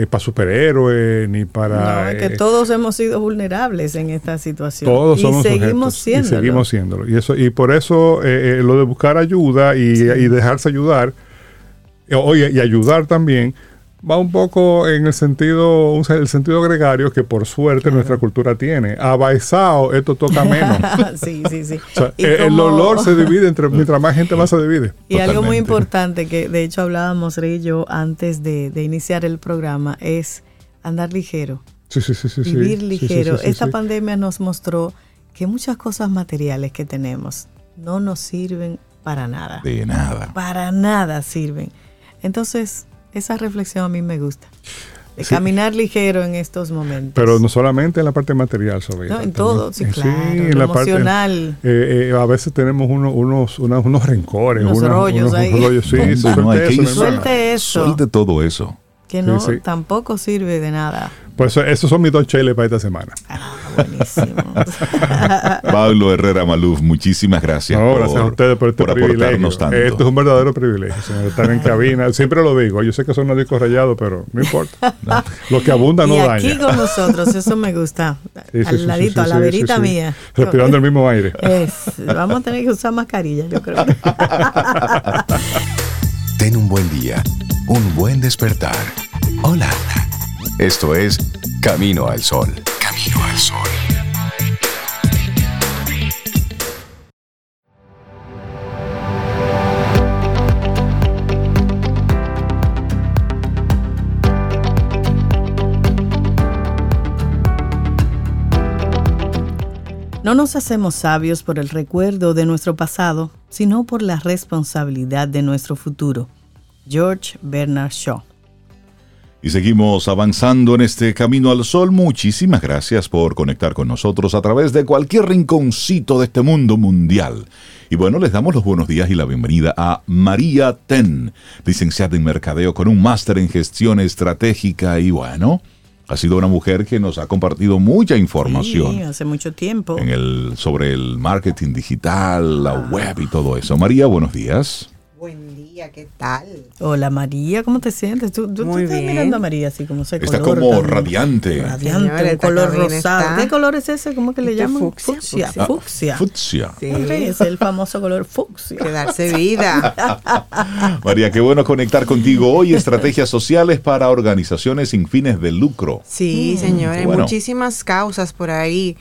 para superhéroe ni para... No, es que eh, todos hemos sido vulnerables en esta situación. todos y somos seguimos siendo. y seguimos siéndolo. Y, eso, y por eso eh, eh, lo de buscar ayuda y, y dejarse ayudar, eh, oye, y ayudar también, va un poco en el sentido, el sentido gregario que por suerte nuestra cultura tiene. A Baezao esto toca menos. sí, sí, sí. O sea, Y el, olor se divide entre mientras más gente más se divide. Y algo muy importante que de hecho hablábamos Rey y yo antes de, de iniciar el programa es andar ligero, Sí, sí, sí, sí. vivir Sí, sí, ligero. sí, sí, Esta sí. pandemia nos mostró que muchas cosas materiales que tenemos no nos sirven para nada. De nada. Para nada sirven. Entonces, esa reflexión a mí me gusta. De Sí. caminar ligero en estos momentos. Pero no solamente en la parte material, sobre No, en todo, sí, Eh, claro. en lo la parte- emocional. Eh, eh, a veces tenemos uno- unos, unos, unos rencores, Unos unas- rollos unos ahí. rollos, sí, sí, no, suelte que eso. Suelte eso. Suelte todo eso. que no Sí, sí. tampoco sirve de nada. Pues eso- esos son mis dos cheles para esta semana. Ah, Buenísimo. Pablo Herrera Maluf, muchísimas gracias. No, gracias a ustedes por este privilegio. aportarnos tanto. Esto es un verdadero privilegio, señor, estar en cabina. Siempre lo digo, yo sé que son discos rayados, pero no importa. Lo que abunda no y daña. aquí con nosotros, eso me gusta. Sí, sí, Al sí, ladito, sí, a la sí, verita sí. mía. Respirando el mismo aire. Es, vamos a tener que usar mascarilla, yo creo. Ten un buen día, un buen despertar. Hola. Esto es Camino al Sol. Camino al Sol. No nos hacemos sabios por el recuerdo de nuestro pasado, sino por la responsabilidad de nuestro futuro. George Bernard Shaw. Y seguimos avanzando en este camino al sol. Muchísimas gracias por conectar con nosotros a través de cualquier rinconcito de este mundo mundial. Y bueno, les damos los buenos días y la bienvenida a María Ten, licenciada en Mercadeo con un máster en gestión estratégica y bueno, ha sido una mujer que nos ha compartido mucha información Sí, hace mucho tiempo. en el, sobre el marketing digital, la web y todo eso. María, buenos días. Buen día, ¿qué tal? Hola María, ¿cómo te sientes? Tú, tú- estás bien. mirando a María así como se Está color como radiante. Radiante, Señora, un color rosado. está- ¿Qué color es ese? ¿Cómo que le llaman? fucsia, Fucsia. fucsia. Fucsia. Fucsia. Sí, Sí, es el famoso color fucsia. que darse vida. María, qué bueno conectar contigo hoy. Estrategias sociales para organizaciones sin fines de lucro. Sí, señor, hay Bueno. muchísimas causas por ahí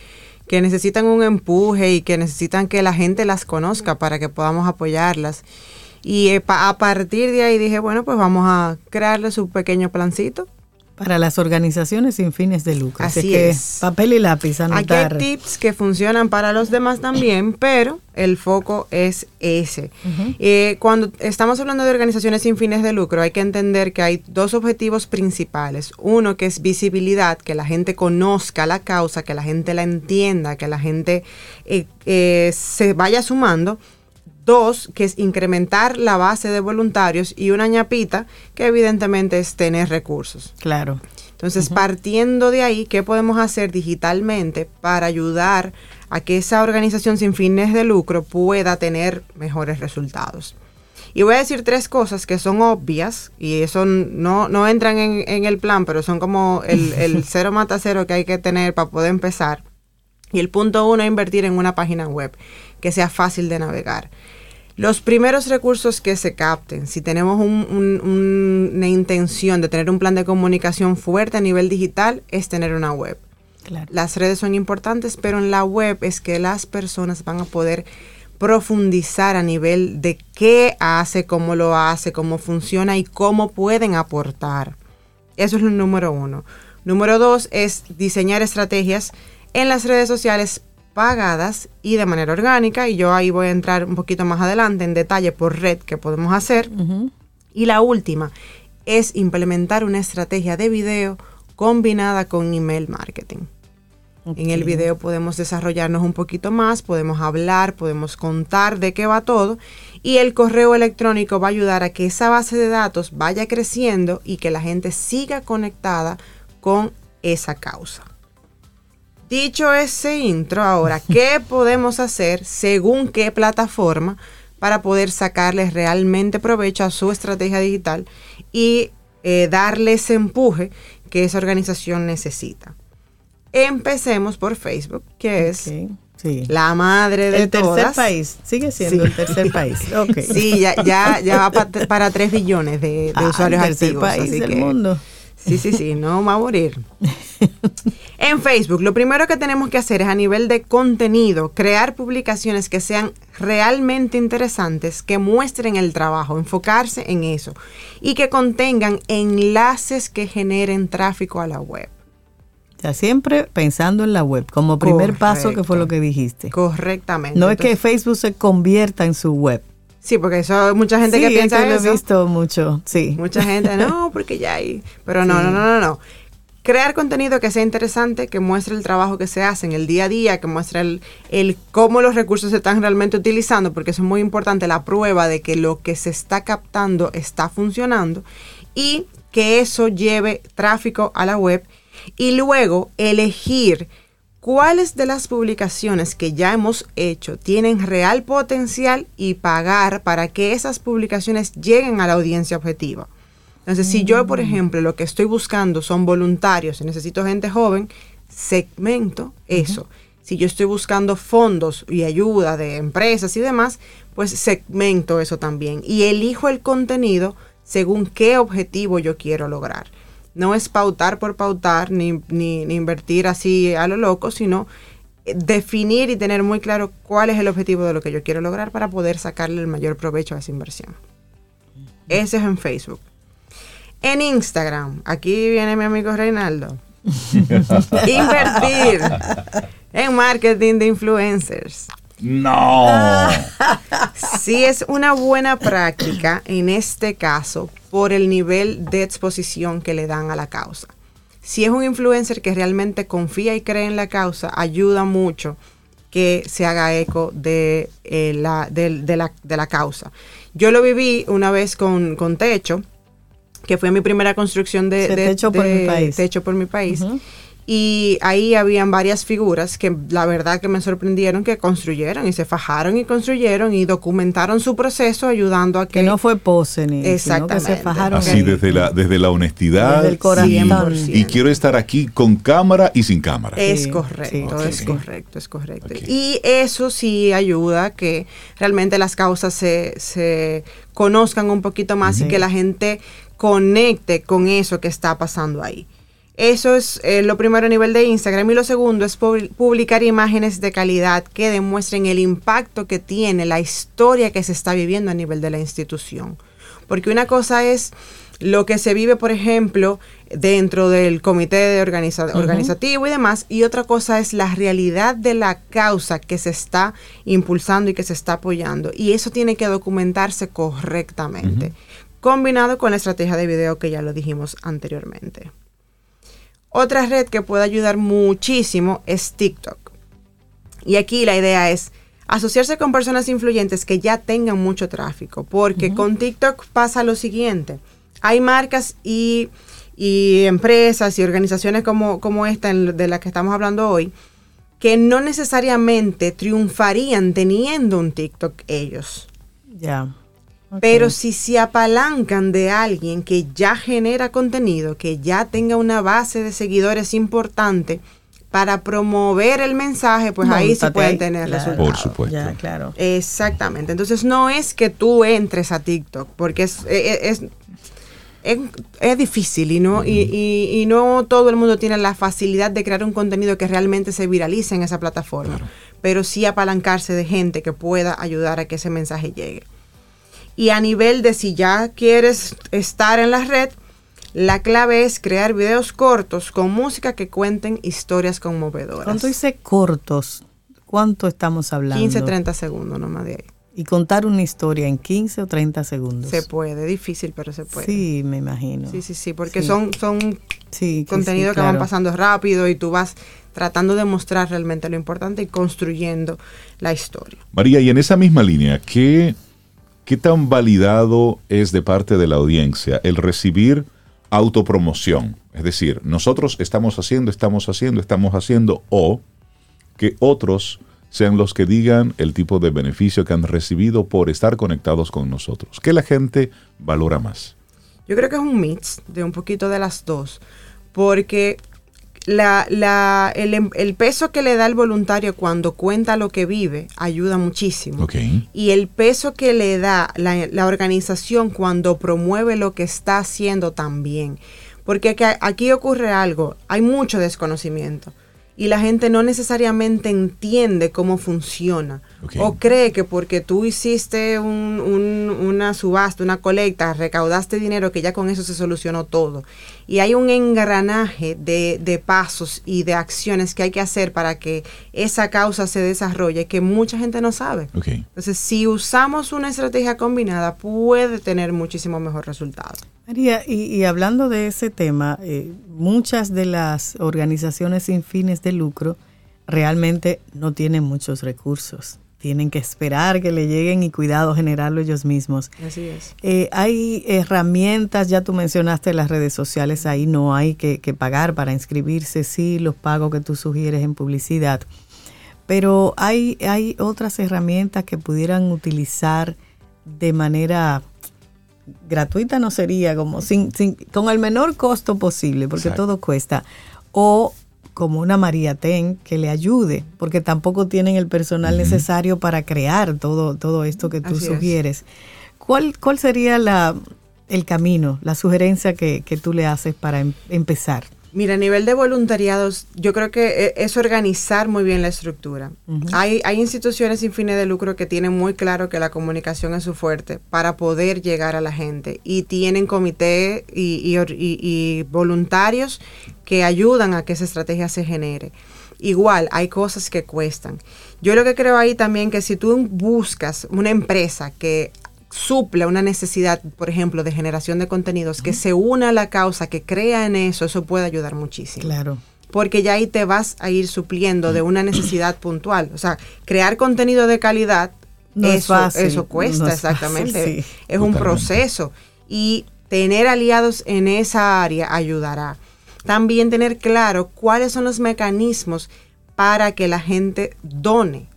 que necesitan un empuje y que necesitan que la gente las conozca para que podamos apoyarlas. Y eh, a partir de ahí dije, bueno, pues vamos a crearle su pequeño plancito. Para las organizaciones sin fines de lucro. Así que es. papel y lápiz, Aquí hay anotar. tips que funcionan para los demás también, pero el foco es ese. Eh, cuando estamos hablando de organizaciones sin fines de lucro, hay que entender que hay dos objetivos principales. Uno que es visibilidad, que la gente conozca la causa, que la gente la entienda, que la gente eh, eh, se vaya sumando. Dos, que es incrementar la base de voluntarios y una ñapita, que evidentemente es tener recursos. Claro. Entonces, partiendo de ahí, ¿qué podemos hacer digitalmente para ayudar a que esa organización sin fines de lucro pueda tener mejores resultados? Y voy a decir tres cosas que son obvias y eso no, no entran en, en el plan, pero son como el, el cero mata cero que hay que tener para poder empezar. Y el punto uno es invertir en una página web que sea fácil de navegar. Los primeros recursos que se capten, si tenemos un- un- un- una intención de tener un plan de comunicación fuerte a nivel digital, es tener una web. Claro. Las redes son importantes, pero en la web es que las personas van a poder profundizar a nivel de qué hace, cómo lo hace, cómo funciona y cómo pueden aportar. Eso es lo número uno. Número dos es diseñar estrategias en las redes sociales pagadas y de manera orgánica. Y yo ahí voy a entrar un poquito más adelante en detalle por red que podemos hacer. Y la última es implementar una estrategia de video combinada con email marketing. En el video podemos desarrollarnos un poquito más, podemos hablar, podemos contar de qué va todo y el correo electrónico va a ayudar a que esa base de datos vaya creciendo y que la gente siga conectada con esa causa. Dicho ese intro, ahora, ¿qué podemos hacer según qué plataforma para poder sacarles realmente provecho a su estrategia digital y eh, darle ese empuje que esa organización necesita? Empecemos por Facebook, que es Sí. la madre de El tercer país. Sigue siendo Sí. el tercer país. Sí, ya, ya, ya va pa- para 3 billones de, de Ah, usuarios el tercer activos. país así del que- mundo. Sí, sí, sí, no va a morir. En Facebook, lo primero que tenemos que hacer es a nivel de contenido, crear publicaciones que sean realmente interesantes, que muestren el trabajo, enfocarse en eso y que contengan enlaces que generen tráfico a la web. O sea, siempre pensando en la web como primer paso que fue lo que dijiste. Correctamente. No es que Facebook se convierta en su web. Sí, porque eso hay mucha gente sí, que piensa que lo eso. he visto mucho. Sí. Mucha gente, no, porque ya hay. Pero no, no, no, no, no. Crear contenido que sea interesante, que muestre el trabajo que se hace en el día a día, que muestre el, el cómo los recursos se están realmente utilizando, porque eso es muy importante, la prueba de que lo que se está captando está funcionando y que eso lleve tráfico a la web y luego elegir cuáles de las publicaciones que ya hemos hecho tienen real potencial y pagar para que esas publicaciones lleguen a la audiencia objetiva. Entonces, si yo, por ejemplo, lo que estoy buscando son voluntarios y necesito gente joven, segmento eso. Si yo estoy buscando fondos y ayuda de empresas y demás, pues segmento eso también. Y elijo el contenido según qué objetivo yo quiero lograr. No es pautar por pautar ni, ni, invertir así a lo loco, sino eh, definir y tener muy claro cuál es el objetivo de lo que yo quiero lograr para poder sacarle el mayor provecho a esa inversión. Ese es en Facebook. En Instagram, aquí viene mi amigo Reinaldo. Invertir en marketing de influencers. No. Sí es una buena práctica en este caso por el nivel de exposición que le dan a la causa. Si es un influencer que realmente confía y cree en la causa, ayuda mucho que se haga eco de, eh, la, de, la, causa. Yo lo viví una vez con, con Techo, que fue mi primera construcción de, techo, por mi país. techo por mi país. Y ahí habían varias figuras que la verdad que me sorprendieron que construyeron y se fajaron y construyeron y documentaron su proceso ayudando a que... Que no fue pose ni Exactamente. que se fajaron. Así desde la, desde la honestidad. Desde el corazón. Y, quiero estar aquí con cámara y sin cámara. Es correcto, es correcto, es correcto. Y eso sí ayuda a que realmente las causas se, se conozcan un poquito más y que la gente conecte con eso que está pasando ahí. Eso es eh, lo primero a nivel de Instagram. Y lo segundo es publicar imágenes de calidad que demuestren el impacto que tiene la historia que se está viviendo a nivel de la institución. Porque una cosa es lo que se vive, por ejemplo, dentro del comité de organizativo y demás, y otra cosa es la realidad de la causa que se está impulsando y que se está apoyando. Y eso tiene que documentarse correctamente, combinado con la estrategia de video que ya lo dijimos anteriormente. Otra red que puede ayudar muchísimo es TikTok. Y aquí la idea es asociarse con personas influyentes que ya tengan mucho tráfico, porque con TikTok pasa lo siguiente. Hay marcas y, empresas y organizaciones como, como esta de la que estamos hablando hoy, que no necesariamente triunfarían teniendo un TikTok ellos. Ya. Pero si se apalancan de alguien que ya genera contenido, que ya tenga una base de seguidores importante para promover el mensaje, pues ahí se pueden tener resultados. Por supuesto. claro. Exactamente. Entonces no es que tú entres a TikTok, porque es, es, es, difícil y no, y, y, no todo el mundo tiene la facilidad de crear un contenido que realmente se viralice en esa plataforma. Pero sí apalancarse de gente que pueda ayudar a que ese mensaje llegue. Y a nivel de si ya quieres estar en la red, la clave es crear videos cortos con música que cuenten historias conmovedoras. ¿Cuánto dice cortos? ¿Cuánto estamos hablando? 15, 30 segundos nomás de ahí. Y contar una historia en 15 o 30 segundos. Se puede, difícil, pero se puede. Sí, me imagino. Sí, sí, sí, porque son, son contenidos que van pasando rápido y tú vas tratando de mostrar realmente lo importante y construyendo la historia. María, y en esa misma línea, ¿qué ¿qué tan validado es de parte de la audiencia el recibir autopromoción? Es decir, nosotros estamos haciendo, estamos haciendo, estamos haciendo, o que otros sean los que digan el tipo de beneficio que han recibido por estar conectados con nosotros. ¿Qué la gente valora más? Yo creo que es un mix de un poquito de las dos, porque la, la, el, el, peso que le da el voluntario cuando cuenta lo que vive ayuda muchísimo. Y el peso que le da la, la, organización cuando promueve lo que está haciendo también. Porque aquí ocurre algo, hay mucho desconocimiento y la gente no necesariamente entiende cómo funciona. O cree que porque tú hiciste una subasta, una colecta, recaudaste dinero, que ya con eso se solucionó todo. Y hay un engranaje de, de pasos y de acciones que hay que hacer para que esa causa se desarrolle que mucha gente no sabe. Entonces, si usamos una estrategia combinada, puede tener muchísimo mejor resultado. María, y, hablando de ese tema, eh, muchas de las organizaciones sin fines de lucro realmente no tienen muchos recursos. Tienen que esperar que le lleguen y cuidado generarlo ellos mismos. Así es. Eh, hay herramientas, ya tú mencionaste las redes sociales, ahí no hay que, que, pagar para inscribirse, sí, los pagos que tú sugieres en publicidad. Pero hay, hay otras herramientas que pudieran utilizar de manera gratuita, no sería como sin, sin con el menor costo posible, porque Exacto. todo cuesta. O como una María Ten que le ayude, porque tampoco tienen el personal necesario para crear todo, todo esto que tú Así es. sugieres. ¿Cuál, ¿Cuál sería la, el camino, la sugerencia que, que tú le haces para em- empezar? Mira, a nivel de voluntariados, yo creo que eh, es organizar muy bien la estructura. hay, hay instituciones sin fines de lucro que tienen muy claro que la comunicación es su fuerte para poder llegar a la gente y tienen comité y, y- y voluntarios que ayudan a que esa estrategia se genere. Igual, hay cosas que cuestan. Yo lo que creo ahí también que si tú buscas una empresa que supla una necesidad, por ejemplo, de generación de contenidos, que se una a la causa, que crea en eso, eso puede ayudar muchísimo. Claro. Porque ya ahí te vas a ir supliendo de una necesidad puntual. O sea, crear contenido de calidad, No es eso, fácil, eso cuesta, no es fácil, exactamente. sí. Es un Totalmente. proceso. Y tener aliados en esa área ayudará. También tener claro cuáles son los mecanismos para que la gente done.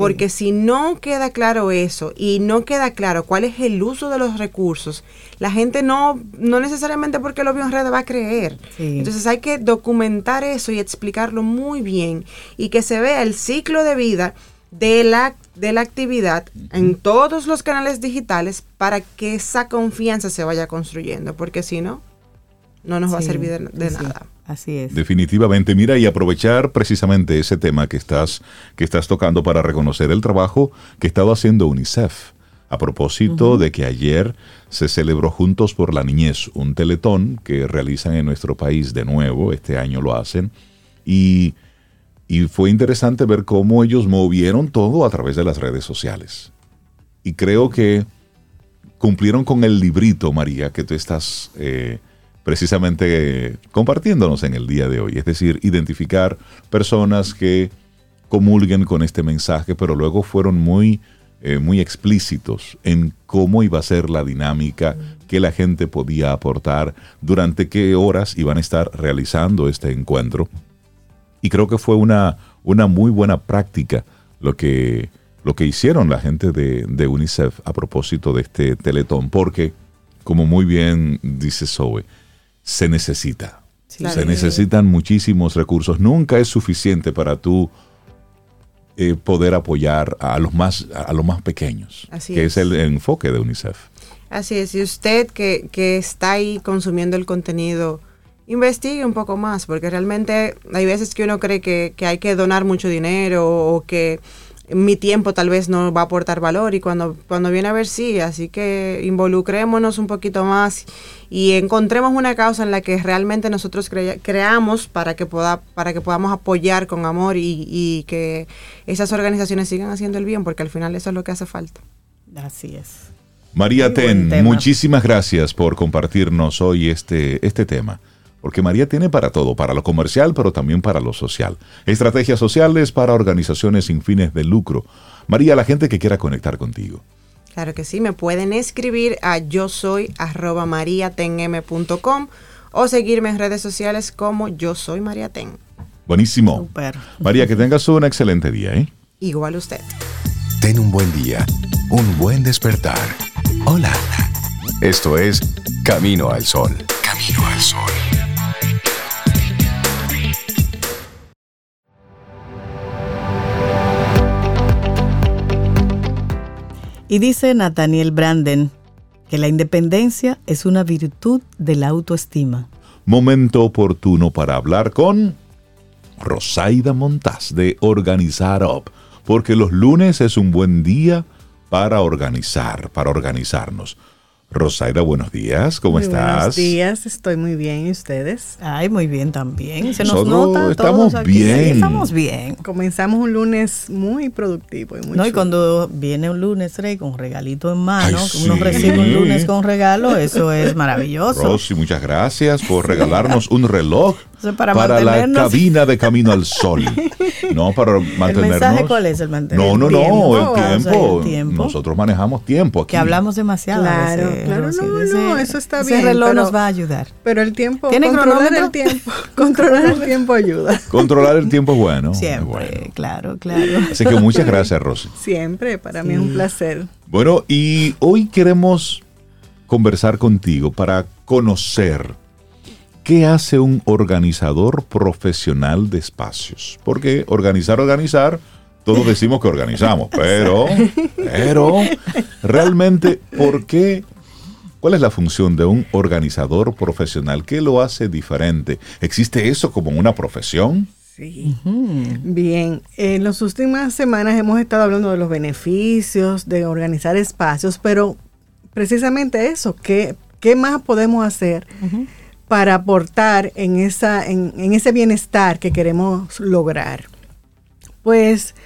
Porque si no queda claro eso y no queda claro cuál es el uso de los recursos, la gente no, no necesariamente porque lo vio en redes va a creer. Sí. Entonces hay que documentar eso y explicarlo muy bien y que se vea el ciclo de vida de la, de la actividad en todos los canales digitales para que esa confianza se vaya construyendo, porque si no, no nos va a servir de, de sí, nada. Así es. Definitivamente, mira, y aprovechar precisamente ese tema que estás, que estás tocando para reconocer el trabajo que ha estado haciendo UNICEF. A propósito de que ayer se celebró Juntos por la Niñez, un teletón que realizan en nuestro país de nuevo, este año lo hacen, y, y fue interesante ver cómo ellos movieron todo a través de las redes sociales. Y creo que cumplieron con el librito, María, que tú estás eh, precisamente eh, compartiéndonos en el día de hoy. Es decir, identificar personas que comulguen con este mensaje, pero luego fueron muy, eh, muy explícitos en cómo iba a ser la dinámica, qué la gente podía aportar, durante qué horas iban a estar realizando este encuentro. Y creo que fue una, una muy buena práctica lo que, lo que hicieron la gente de, de UNICEF a propósito de este teletón, porque, como muy bien dice Zoe, se necesita. Sí. Se necesitan muchísimos recursos. Nunca es suficiente para tú eh, poder apoyar a los más, a los más pequeños, Así que es. es. el enfoque de UNICEF. Así es, y usted que, que está ahí consumiendo el contenido, investigue un poco más, porque realmente hay veces que uno cree que, que hay que donar mucho dinero o que mi tiempo tal vez no va a aportar valor y cuando, cuando viene a ver sí, así que involucrémonos un poquito más y encontremos una causa en la que realmente nosotros crea- creamos para que, poda, para que podamos apoyar con amor y, y que esas organizaciones sigan haciendo el bien, porque al final eso es lo que hace falta. Así es. María Ten, muchísimas gracias por compartirnos hoy este, este tema. Porque María tiene para todo, para lo comercial, pero también para lo social. Estrategias sociales para organizaciones sin fines de lucro. María, la gente que quiera conectar contigo. Claro que sí, me pueden escribir a yo soy arroba mariatenm.com o seguirme en redes sociales como yo soy Mariaten. Buenísimo. Súper. María, que tengas un excelente día. ¿eh? Igual usted. Ten un buen día, un buen despertar. Hola. Esto es Camino al Sol. Camino al Sol. Y dice Nathaniel Branden que la independencia es una virtud de la autoestima. Momento oportuno para hablar con Rosaida Montaz de Organizar Up. Porque los lunes es un buen día para organizar, para organizarnos. Rosaida, buenos días, ¿cómo Muy estás? Buenos días, estoy muy bien. ¿Y ustedes? Ay, muy bien también. Se nos Nosotros nota. estamos todos aquí. bien. Estamos bien. Comenzamos un lunes muy productivo y muy No, y cuando viene un lunes, Rey, con regalito en mano, Ay, que uno sí. recibe un lunes con regalo, eso es maravilloso. Rosy, muchas gracias por regalarnos un reloj Para, para la mantenernos- cabina de Camino al Sol. No, para mantenernos. mensaje cuál es? El mantener No, el no, tiempo. no, O el sea, el tiempo. Nosotros manejamos tiempo aquí. Que hablamos demasiado. a Claro, veces, claro, no, Ese- no, eso está ese bien, reloj pero- nos va a ayudar. Pero el tiempo, ¿Tiene controlar el tiempo, controlar el tiempo ayuda. Controlar el tiempo es bueno. Siempre, bueno. claro, claro. Así que muchas gracias, Rosy. Siempre, para mí es un placer. Bueno, y hoy queremos conversar contigo para conocer qué hace un organizador profesional de espacios. Porque organizar, organizar, todos decimos que organizamos, pero, pero, realmente, ¿por qué? ¿Cuál es la función de un organizador profesional? ¿Qué lo hace diferente? ¿Existe eso como una profesión? Sí. Bien, en las últimas semanas hemos estado hablando de los beneficios de organizar espacios, pero precisamente eso, ¿qué, qué más podemos hacer para aportar en, esa, en, en ese bienestar que queremos lograr? Pues,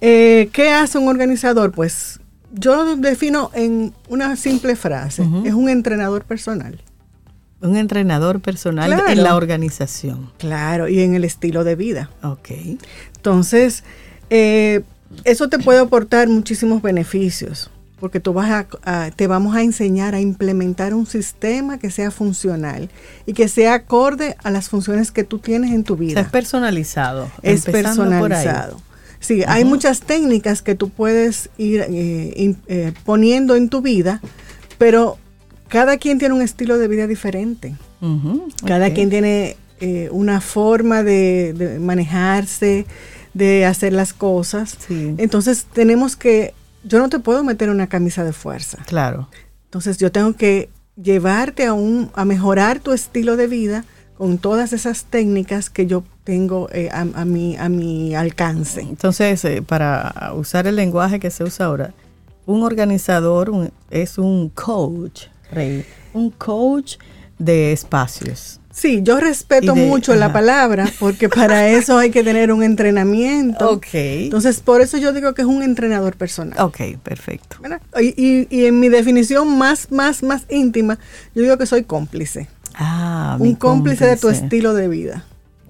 eh, ¿qué hace un organizador? Pues yo lo defino en una simple frase, es un entrenador personal. Un entrenador personal Claro. en la organización. Claro, y en el estilo de vida. Ok. Entonces, eh, eso te puede aportar muchísimos beneficios, porque tú vas a, a- te vamos a enseñar a implementar un sistema que sea funcional y que sea acorde a las funciones que tú tienes en tu O sea, vida. es personalizado. es empezando por ahí. personalizado. Sí, hay muchas técnicas que tú puedes ir eh, in- eh, poniendo en tu vida, pero cada quien tiene un estilo de vida diferente. Cada quien tiene eh, una forma de, de manejarse, de hacer las cosas. Sí. Entonces tenemos que, yo no te puedo meter una camisa de fuerza. Claro. Entonces yo tengo que llevarte a, un, a mejorar tu estilo de vida con todas esas técnicas que yo tengo eh, a, a mi, a mi alcance. Entonces, eh, para usar el lenguaje que se usa ahora, un organizador un- es un coach, Rey, un coach de espacios. Sí, yo respeto de- mucho la palabra porque para eso hay que tener un entrenamiento. Ok. Entonces, por eso yo digo que es un entrenador personal. Ok, perfecto. Y, y- y en mi definición más, más, más íntima, yo digo que soy cómplice. Ah, un cómplice, de tu estilo de vida.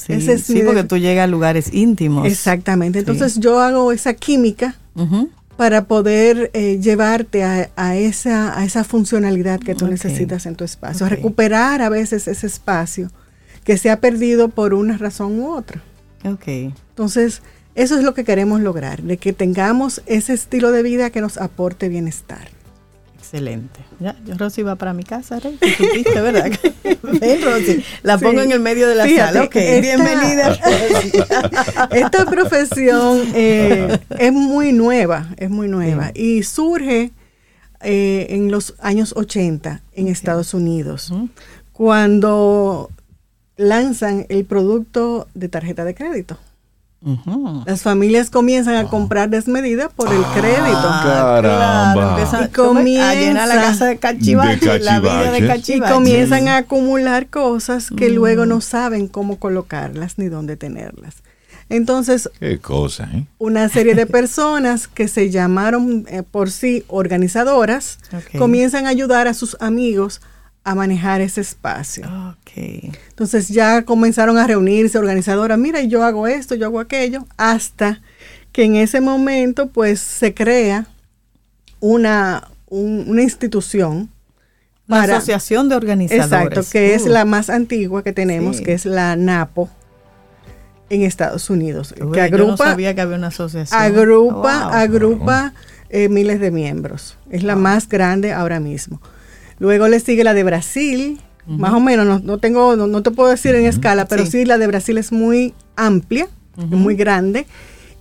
Sí, Ese es sí, porque tú llegas a lugares íntimos. Exactamente. Sí. Entonces yo hago esa química Ujú. Para poder eh, llevarte a, a esa, a esa funcionalidad que tú necesitas en tu espacio. Ok. Recuperar a veces ese espacio que se ha perdido por una razón u otra. Ok. Entonces, eso es lo que queremos lograr, de que tengamos ese estilo de vida que nos aporte bienestar. Excelente. Ya, yo Rosy va para mi casa, Rey. Tú supiste, ¿verdad? Ven, Rosy. La Sí. pongo en el medio de la Fíjate, sala. Esta- bienvenida. Esta profesión eh, es muy nueva, es muy nueva y surge eh, en los años 80 en Estados Unidos, cuando lanzan el producto de tarjeta de crédito. Las familias comienzan a comprar desmedida por el crédito. Ah, Caramba. empiezan Y comienza- a llenar la casa de cachivaches, De la vida de cachivaches. Y comienzan a acumular cosas que Mm. luego no saben cómo colocarlas ni dónde tenerlas. Entonces, Qué cosa, ¿eh? una serie de personas que se llamaron eh, por sí organizadoras comienzan a ayudar a sus amigos a manejar ese espacio. Ok. Entonces ya comenzaron a reunirse organizadoras, mira, yo hago esto, yo hago aquello, hasta que en ese momento pues se crea una, un- una institución para- asociación de organizadores. Exacto, que es Uh, la más antigua que tenemos, Sí. que es la NAPO en Estados Unidos, tú que ves, yo no agrupa sabía que había una asociación. agrupa, Wow. agrupa eh, miles de miembros. Es la más grande ahora mismo. Luego le sigue la de Brasil, más o menos, no, no tengo, no, no te puedo decir en escala, pero Sí. sí. la de Brasil es muy amplia, es muy grande.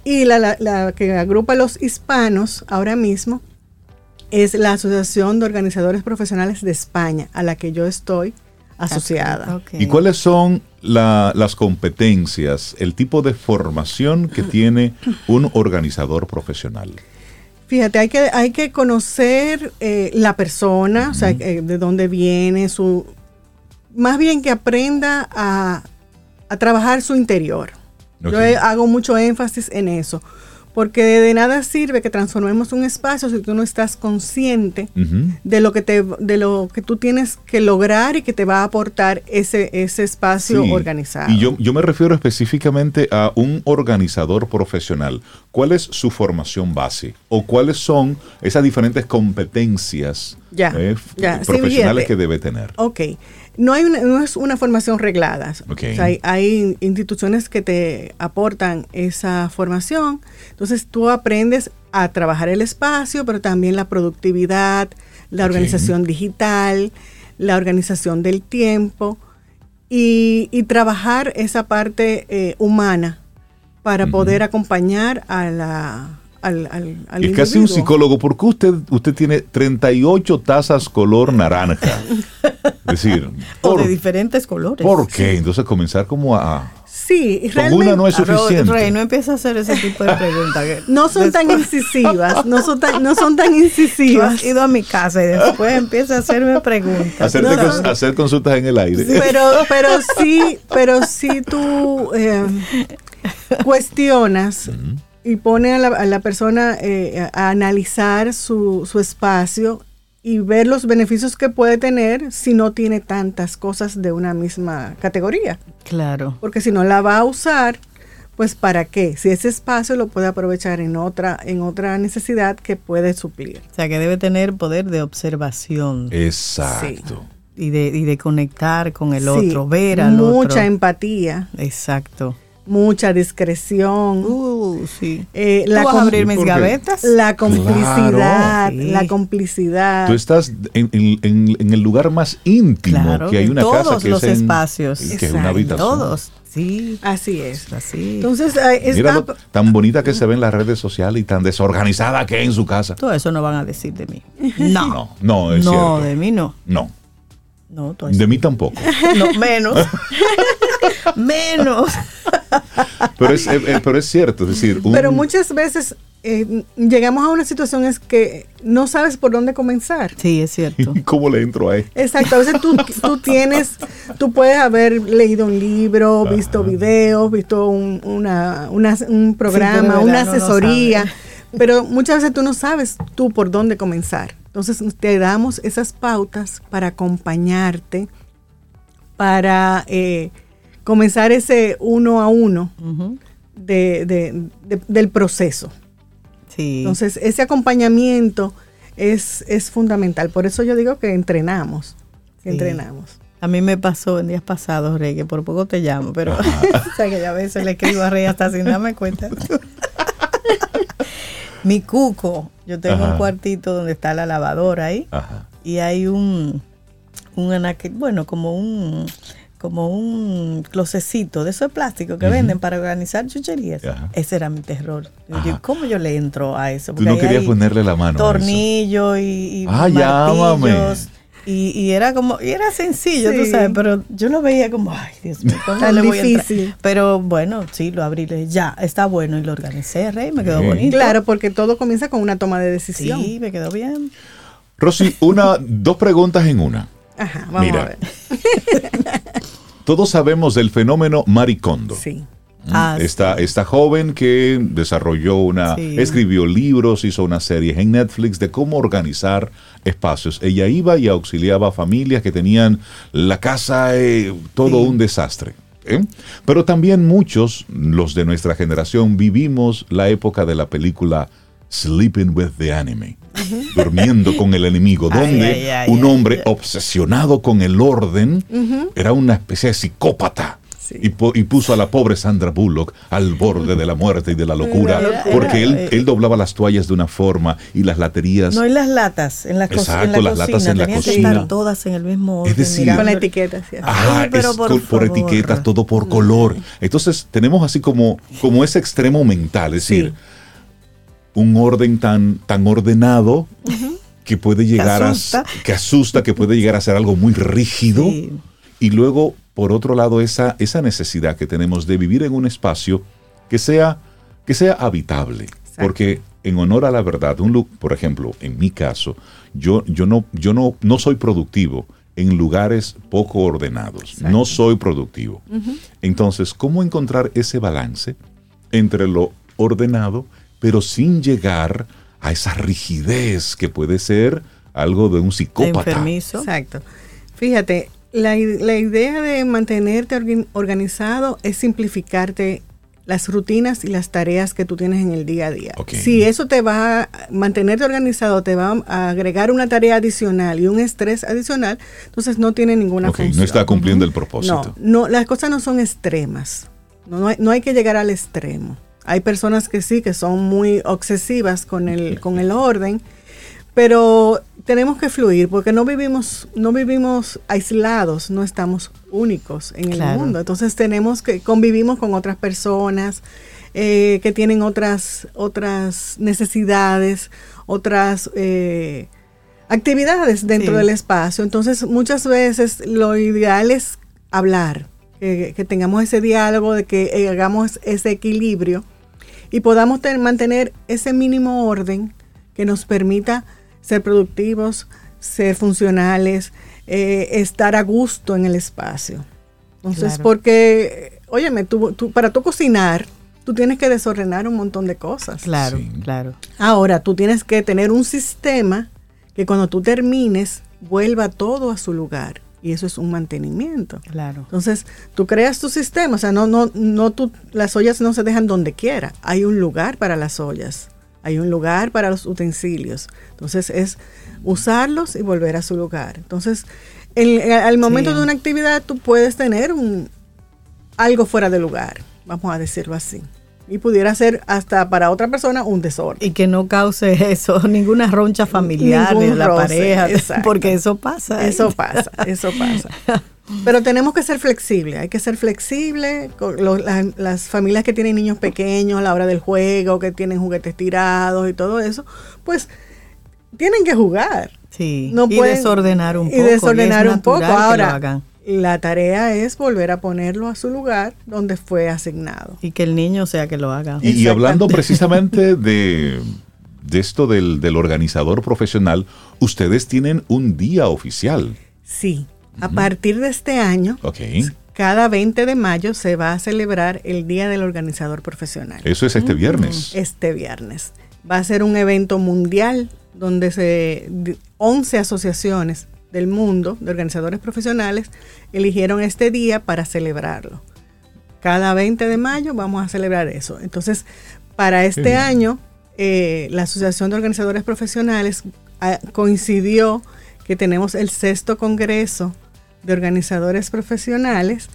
Y la, la- la que agrupa a los hispanos ahora mismo es la Asociación de Organizadores Profesionales de España, a la que yo estoy asociada. ¿Y cuáles son la- las competencias, el tipo de formación que tiene un organizador profesional? Fíjate, hay que, hay que conocer eh, la persona, o sea, eh, de dónde viene, su más bien que aprenda a, a trabajar su interior. Yo hago mucho énfasis en eso, Porque de nada sirve que transformemos un espacio si tú no estás consciente de lo que te de lo que tú tienes que lograr y que te va a aportar ese ese espacio Sí. organizado. Y yo, yo me refiero específicamente a un organizador profesional. ¿Cuál es su formación base? ¿O cuáles son esas diferentes competencias Ya, eh, ya. Profesionales que debe tener? Ok. No, hay una, no es una formación reglada. Ok. O sea, hay, hay instituciones que te aportan esa formación. Entonces tú aprendes a trabajar el espacio, pero también la productividad, la organización digital, la organización del tiempo y, y trabajar esa parte eh, humana para poder acompañar a la, al, al, al es casi un psicólogo, porque usted, usted tiene 38 tazas color naranja. Es decir, O ¿por, de diferentes colores. ¿por qué? Entonces comenzar como a... Sí, realmente una no es Ro- suficiente. Rey, no empieza a hacer ese tipo de preguntas. no son tan incisivas, no son tan, no son tan incisivas. has ido a mi casa y después empieza a hacerme preguntas. Hacerte No, cons- no. hacer consultas en el aire. Pero, pero sí, pero sí tú eh, cuestionas y pone a la, a la persona eh, a analizar su, su espacio y ver los beneficios que puede tener si no tiene tantas cosas de una misma categoría. Claro. Porque si no la va a usar, pues para qué? Si ese espacio lo puede aprovechar en otra, en otra necesidad que puede suplir. O sea, que debe tener poder de observación Exacto. y, de, y de conectar con el Sí, otro, ver al mucha otro. empatía, Exacto. Mucha discreción. Uh, sí. eh, ¿Tú la, vas a com- abrir mis ¿Por qué? gavetas? la complicidad, Sí. la complicidad. Tú estás en, en- en- en el lugar más íntimo Claro, que hay en una todos casa que los es en- espacios. que es una habitación. Todos. Sí. Así es. Así. Entonces, está- Mira lo- tan bonita que se ve en las redes sociales y tan desorganizada que es en su casa. Todo eso no van a decir de mí. No. No, no, es no, cierto. de mí no. No, No, de mí tampoco. No, menos. menos. Pero es, eh, eh, pero es cierto, es decir, un- pero muchas veces eh, llegamos a una situación es que no sabes por dónde comenzar. Sí, es cierto. ¿cómo le entro a él? Exacto, a veces tú, tú tienes, tú puedes haber leído un libro, visto videos, visto un, una, una- un programa, una no asesoría, pero muchas veces tú no sabes tú por dónde comenzar. Entonces te damos esas pautas para acompañarte, para eh, comenzar ese uno a uno de- de- de- del proceso. Sí. Entonces, ese acompañamiento es, es fundamental. Por eso yo digo que entrenamos. que Sí. Entrenamos. A mí me pasó en días pasados, Rey, que por poco te llamo, pero o sea que yo a veces le escribo a Rey hasta sin darme cuenta. Mi cuco, yo tengo Ajá. un cuartito donde está la lavadora ahí Ajá. y hay un, un anaque- bueno, como un como un closecito de esos plásticos que Ujú. venden para organizar chucherías. Ajá. Ese era mi terror. Yo ¿Cómo yo le entro a eso? Tú no querías hay ponerle la mano. a eso. tornillo y, y Ah, llámame. martillos. Y, y era como, y era sencillo, tú Sí. sabes, pero yo lo veía como, ay, Dios mío, ¿cómo Tan le voy a entrar? difícil. Pero bueno, sí, lo abrí, le dije, ya, está bueno, y lo organicé, Rey, me quedó Sí. bonito. Claro, porque todo comienza con una toma de decisión. Sí, me quedó bien. Rosy, una, dos preguntas en una. Ajá, vamos Mira. a ver. Todos sabemos del fenómeno Maricondo. Sí. Ah, Esta, esta joven que desarrolló una, Sí. escribió libros, hizo una serie en Netflix de cómo organizar espacios. Ella iba y auxiliaba a familias que tenían la casa eh, todo un desastre. ¿eh? Pero también muchos, los de nuestra generación, vivimos la época de la película Sleeping with the Enemy, durmiendo con el enemigo, donde ay, ay, un ay, hombre ay. obsesionado con el orden era una especie de psicópata. Y, puso a la pobre Sandra Bullock al borde de la muerte y de la locura, porque él, era- él doblaba las toallas de una forma y las laterías. No, y las latas en la, co- Exacto, en la las cocina. latas en la tenían que cocina. estar todas en el mismo orden. Es decir, Con la etiqueta. sí. Ajá, Ay, pero es por por, favor. etiquetas, todo por color. Entonces tenemos así como, como ese extremo mental, es decir, un orden tan, tan ordenado que puede llegar asusta. a que asusta, que puede llegar a ser algo muy rígido. Sí. Y luego, por otro lado, esa, esa necesidad que tenemos de vivir en un espacio que sea, que sea habitable. Porque en honor a la verdad, un lu- por ejemplo, en mi caso, yo, yo, no, yo no, no soy productivo en lugares poco ordenados. No soy productivo. Entonces, ¿cómo encontrar ese balance entre lo ordenado, pero sin llegar a esa rigidez que puede ser algo de un psicópata. Enfermizo. Exacto. Fíjate, la, la idea de mantenerte organ- organizado es simplificarte las rutinas y las tareas que tú tienes en el día a día. Si eso te va a mantenerte organizado, te va a agregar una tarea adicional y un estrés adicional, entonces no tiene ninguna Ok, función. no está cumpliendo el propósito. No, no, las cosas no son extremas. No, no hay, no hay que llegar al extremo. Hay personas que sí, que son muy obsesivas con el, con el orden, pero tenemos que fluir porque no vivimos, no vivimos aislados, no estamos únicos en el Claro. mundo. Entonces tenemos que convivimos con otras personas eh, que tienen otras, otras necesidades, otras eh, actividades dentro Sí. del espacio. Entonces muchas veces lo ideal es hablar, que, que tengamos ese diálogo, de que eh, hagamos ese equilibrio y podamos ten- mantener ese mínimo orden que nos permita ser productivos, ser funcionales, eh, estar a gusto en el espacio. Entonces, Claro. porque, óyeme, tú, tú- para tú cocinar, tú tienes que desordenar un montón de cosas. Claro, Sí. claro. Ahora, tú tienes que tener un sistema que cuando tú termines, vuelva todo a su lugar. Y eso es un mantenimiento. Claro. Entonces, tú creas tu sistema, o sea, no, no, no tú, las ollas no se dejan donde quiera. Hay un lugar para las ollas, hay un lugar para los utensilios. Entonces, es usarlos y volver a su lugar. Entonces, el- al momento Sí. de una actividad, tú puedes tener un, algo fuera de lugar, vamos a decirlo así. Y pudiera ser hasta para otra persona un desorden. Y que no cause eso, ninguna roncha familiar de la roce, pareja, exacto. porque eso pasa. Eso pasa, eso pasa. Pero tenemos que ser flexibles, hay que ser flexibles. las familias que tienen niños pequeños a la hora del juego, que tienen juguetes tirados y todo eso, pues tienen que jugar. Sí, No y pueden- desordenar un y poco. desordenar es un poco. Ahora, hagan. La tarea es volver a ponerlo a su lugar donde fue asignado. Y que el niño sea que lo haga. Y, hablando precisamente de, de esto del, del organizador profesional, ustedes tienen un día oficial. Sí, a partir de este año, cada 20 de mayo se va a celebrar el Día del Organizador Profesional. Eso es este viernes. este viernes. Va a ser un evento mundial donde se di- 11 asociaciones del mundo de organizadores profesionales eligieron este día para celebrarlo. Cada 20 de mayo vamos a celebrar eso. Entonces, para este año, eh, la Asociación de Organizadores Profesionales ah, coincidió que tenemos el sexto congreso de organizadores profesionales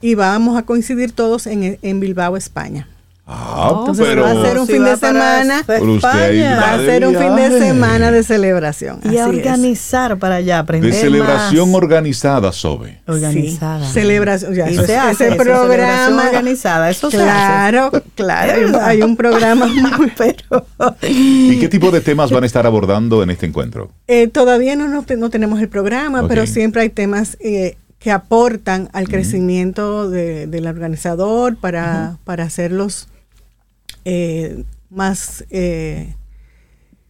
y vamos a coincidir todos en, en Bilbao, España. Ah, Entonces pero va a ser un Si fin de semana. España. Va a de ser un fin de semana de celebración. Y a es. organizar para allá, aprender de celebración más. organizada, Sobe. organizada. Sí, celebración. Ya, Y eso se hace ese eso, celebración programa. organizada, eso se claro, claro. hay un- programa muy. Pero ¿Y qué tipo de temas van a estar abordando en este encuentro? Eh, todavía no, no, no tenemos el programa, pero siempre hay temas eh, que aportan al crecimiento de- del organizador para, para hacerlos eh, más eh,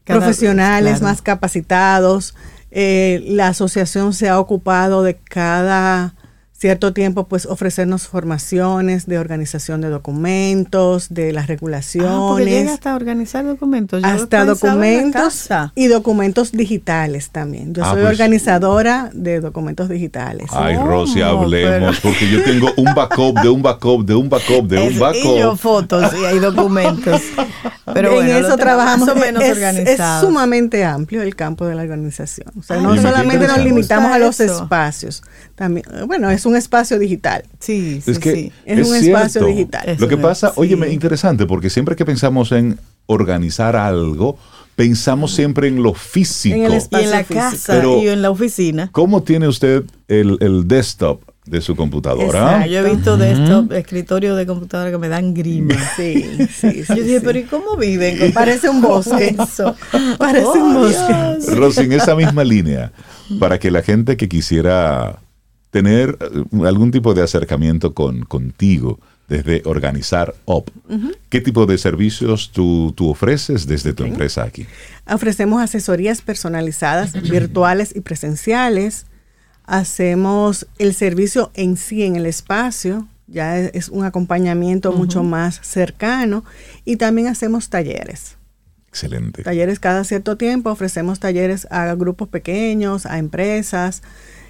Cada- profesionales, claro. más capacitados. Eh, la asociación se ha ocupado de cada cierto tiempo pues ofrecernos formaciones de organización de documentos, de las Ah, porque regulaciones llega hasta organizar documentos. Yo hasta documentos y documentos digitales también. Yo Ah, soy pues- organizadora de documentos digitales. Ay, ¿Cómo? Rosy, hablemos, Pero- porque yo tengo un backup de un backup de un backup de un Es- y yo backup. fotos y hay documentos. Pero en bueno, eso trabajamos. más o menos es, es sumamente amplio el campo de la organización. O sea, Ay, no solamente nos limitamos a los eso. espacios. También, bueno, es un espacio digital. Sí, sí, Es que sí. Es un espacio digital. Lo que pasa, sí. interesante, porque siempre que pensamos en organizar algo, pensamos siempre en lo físico. En el Y espacio en la físico. casa Pero- y en la oficina. ¿Cómo tiene usted el, el desktop de su computadora? Yo he visto de estos escritorios de computadora que me dan grima. Sí, sí, sí. Yo dije, sí. pero ¿y cómo viven? Parece un bosque. eso? Parece un Oh, bosque. Dios. Rosy, en esa misma línea, para que la gente que quisiera tener eh, algún tipo de acercamiento con, contigo desde organizar OP, ¿qué tipo de servicios tú, tú ofreces desde tu empresa aquí? Ofrecemos asesorías personalizadas, virtuales y presenciales. Hacemos el servicio en sí en el espacio, ya es, es un acompañamiento mucho más cercano. Y también hacemos talleres. Excelente. Talleres cada cierto tiempo, ofrecemos talleres a grupos pequeños, a empresas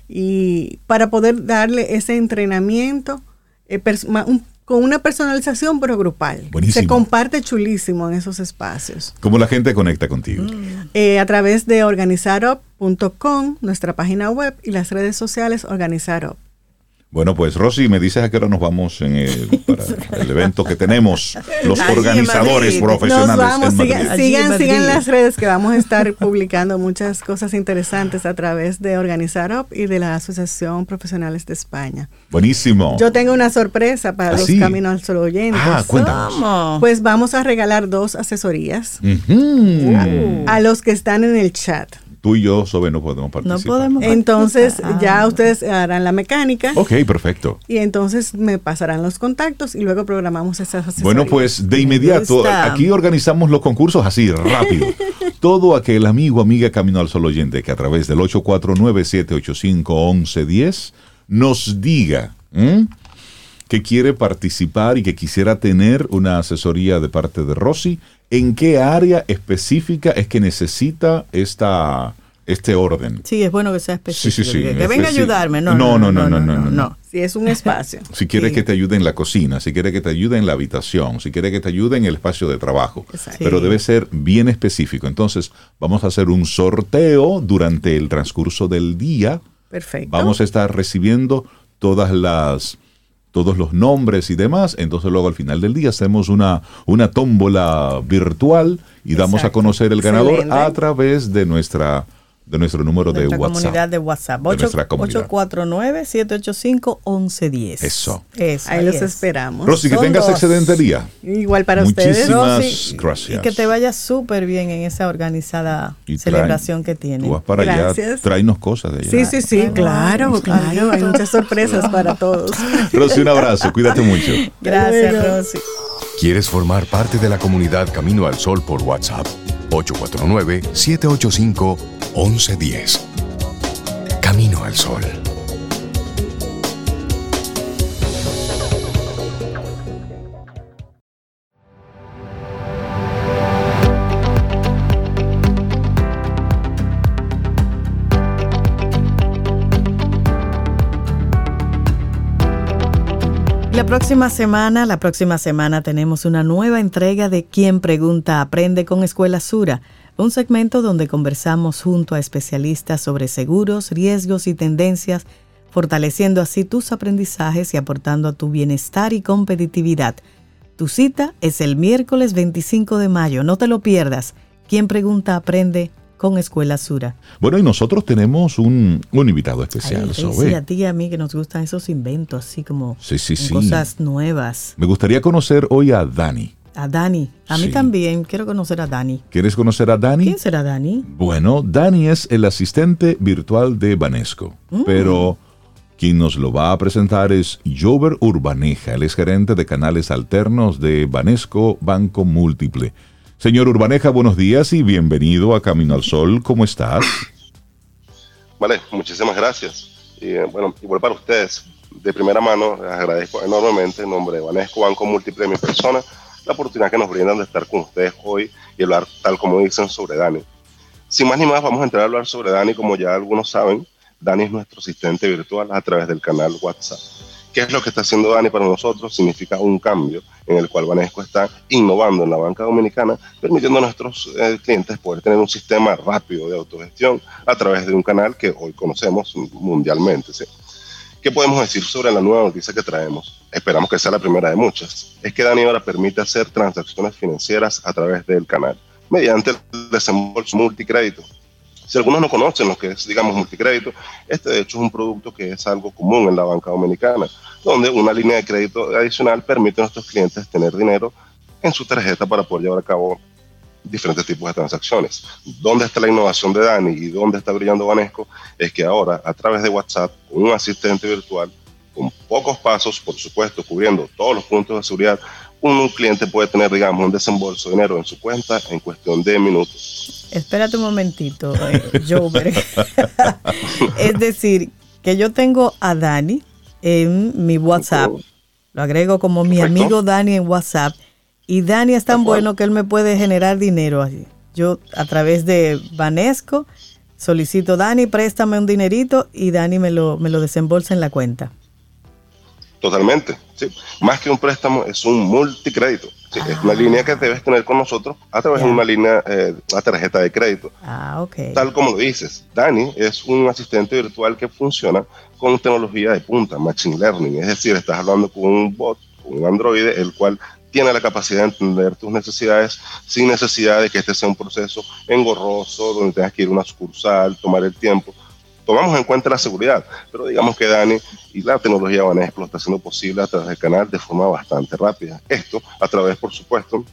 y para poder darle ese entrenamiento eh, un- con una personalización pero grupal. Buenísimo. Se comparte chulísimo en esos espacios. ¿Cómo la gente conecta contigo? Eh, a través de organizarup.com, nuestra página web y las redes sociales Organizarup. Bueno, pues Rosy, me dices a qué hora nos vamos en el, para el evento que tenemos, los Allí organizadores Madrid. profesionales Nos vamos, en sigan, Madrid. Sigan, Madrid. sigan las redes que vamos a estar publicando muchas cosas interesantes a través de Organizarup y de la Asociación Profesionales de España. Buenísimo. Yo tengo una sorpresa para ¿Ah, los sí? Caminos al Sol oyentes. Ah, cuéntanos. Pues vamos a regalar dos asesorías a los que están en el chat. Tú y yo, Sobe, no podemos participar. no podemos. Entonces participar. ya ustedes harán la mecánica Ok, perfecto. y entonces me pasarán los contactos y luego programamos esas asesorías. Bueno, pues de inmediato, aquí organizamos los concursos así, rápido. Todo aquel amigo, amiga Camino al Sol oyente que a través del 849-785-1110 nos diga ¿m? que quiere participar y que quisiera tener una asesoría de parte de Rosy, ¿en qué área específica es que necesita esta, este orden? Sí, es bueno que sea Sí, específico. sí, sí. Que, que venga a Sí. ayudarme. No, No, no, no, no, no, no, no. Si es un espacio. Si quiere Sí. que te ayude en la cocina, si quiere que te ayude en la habitación, si quiere que te ayude en el espacio de trabajo. Exacto. Pero Sí. debe ser bien específico. Entonces, vamos a hacer un sorteo durante el transcurso del día. Perfecto. Vamos a estar recibiendo todas las todos los nombres y demás. Entonces luego al final del día hacemos una, una tómbola virtual y damos a conocer el ganador Excelente. a través de nuestra de nuestro número de nuestra WhatsApp. comunidad de WhatsApp. De nuestra comunidad. 849-785-1110. Eso. Eso. Ahí los es. esperamos. Rosy, que Son tengas dos. excelente día. Igual para ustedes. Muchísimas gracias. Y que te vaya súper bien en esa organizada Y celebración que tiene. Tú vas para allá, Gracias. tráenos cosas de allá. Sí, sí, sí, claro, claro. Hay muchas sorpresas para todos. Rosy, un abrazo, cuídate mucho. Gracias. Rosy. ¿Quieres formar parte de la comunidad Camino al Sol por WhatsApp? 849-785-1110. Camino al Sol. Próxima semana, la próxima semana tenemos una nueva entrega de Quien Pregunta Aprende con Escuela Sura, un segmento donde conversamos junto a especialistas sobre seguros, riesgos y tendencias, fortaleciendo así tus aprendizajes y aportando a tu bienestar y competitividad. Tu cita es el miércoles 25 de mayo, no te lo pierdas. Quien Pregunta Aprende con Escuela Sura. Bueno, y nosotros tenemos un, un invitado especial, ay, Sobe. sí, a ti y a mí que nos gustan esos inventos, así como Sí, sí, con sí. cosas nuevas. Me gustaría conocer hoy a Dani. A Dani. A mí Sí. también. Quiero conocer a Dani. ¿Quieres conocer a Dani? ¿Quién será Dani? Bueno, Dani es el asistente virtual de Banesco, Mm. pero quien nos lo va a presentar es Jover Urbaneja, él es gerente de canales alternos de Banesco Banco Múltiple. Señor Urbaneja, buenos días y bienvenido a Camino al Sol. ¿Cómo estás? Vale, muchísimas gracias. Y eh, bueno, igual para ustedes, de primera mano, les agradezco enormemente en nombre de Banesco Banco Múltiple, mi persona, la oportunidad que nos brindan de estar con ustedes hoy y hablar, tal como dicen, sobre Dani. Sin más ni más, vamos a entrar a hablar sobre Dani, como ya algunos saben. Dani es nuestro asistente virtual a través del canal WhatsApp. ¿Qué es lo que está haciendo Dani para nosotros? Significa un cambio en el cual Banesco está innovando en la banca dominicana, permitiendo a nuestros eh, clientes poder tener un sistema rápido de autogestión a través de un canal que hoy conocemos mundialmente. ¿sí? ¿Qué podemos decir sobre la nueva noticia que traemos? Esperamos que sea la primera de muchas. Es que Dani ahora permite hacer transacciones financieras a través del canal, mediante el desembolso multicrédito. Si algunos no conocen lo que es, digamos, multicrédito, este de hecho es un producto que es algo común en la banca dominicana, donde una línea de crédito adicional permite a nuestros clientes tener dinero en su tarjeta para poder llevar a cabo diferentes tipos de transacciones. ¿Dónde está la innovación de Dani y dónde está brillando Banesco? Es que ahora, a través de WhatsApp, un asistente virtual, con pocos pasos, por supuesto, cubriendo todos los puntos de seguridad, un cliente puede tener, digamos, un desembolso de dinero en su cuenta en cuestión de minutos. Espérate un momentito, eh, Jover. es decir, que yo tengo a Dani en mi WhatsApp Lo agrego como mi Perfecto. amigo Dani en WhatsApp. Y Dani es tan bueno que él me puede generar dinero así. Yo a través de Vanesco solicito, Dani, préstame un dinerito y Dani me lo, me lo desembolsa en la cuenta. Totalmente, sí. Más que un préstamo, es un multicrédito. Sí, Es una línea que debes tener con nosotros a través de una línea, eh, una tarjeta de crédito. Ah, ok. Tal como lo dices, Dani es un asistente virtual que funciona con tecnología de punta, Machine Learning. Es decir, estás hablando con un bot, con un androide, el cual tiene la capacidad de entender tus necesidades sin necesidad de que este sea un proceso engorroso, donde tengas que ir a una sucursal, tomar el tiempo. Tomamos en cuenta la seguridad, pero digamos que Dani y la tecnología Banesco lo está haciendo posible a través del canal de forma bastante rápida. Esto a través, por supuesto,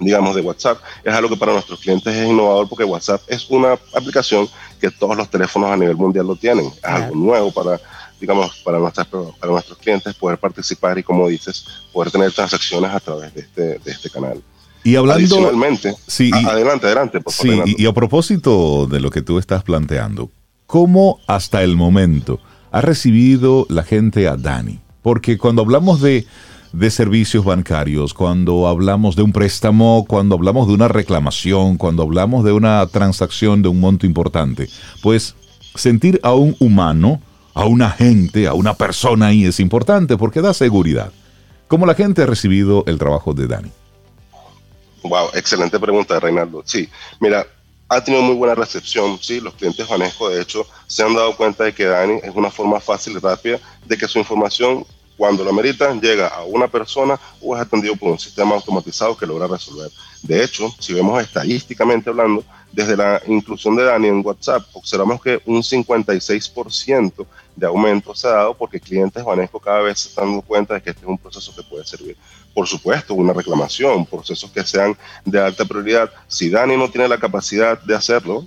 digamos, de WhatsApp. Es algo que para nuestros clientes es innovador porque WhatsApp es una aplicación que todos los teléfonos a nivel mundial lo tienen. Es algo nuevo para, digamos, para, nuestras, para nuestros clientes poder participar y, como dices, poder tener transacciones a través de este, de este canal. Y hablando... Adicionalmente, Sí, y- a- adelante, adelante, por favor. Sí, y a propósito de lo que tú estás planteando, ¿cómo hasta el momento ha recibido la gente a Dani? Porque cuando hablamos de, de servicios bancarios, cuando hablamos de un préstamo, cuando hablamos de una reclamación, cuando hablamos de una transacción de un monto importante, pues sentir a un humano, a un agente, a una persona ahí es importante porque da seguridad. ¿Cómo la gente ha recibido el trabajo de Dani? Wow, excelente pregunta, Reinaldo. Sí, mira, ha tenido muy buena recepción. Sí, los clientes Vanesco, de hecho, se han dado cuenta de que Dani es una forma fácil y rápida de que su información, cuando lo ameritan, llega a una persona o es atendido por un sistema automatizado que logra resolver. De hecho, si vemos estadísticamente hablando, desde la inclusión de Dani en WhatsApp, observamos que un 56% de aumento se ha dado porque clientes Vanesco cada vez se están dando cuenta de que este es un proceso que puede servir por supuesto, una reclamación, procesos que sean de alta prioridad. Si Dani no tiene la capacidad de hacerlo,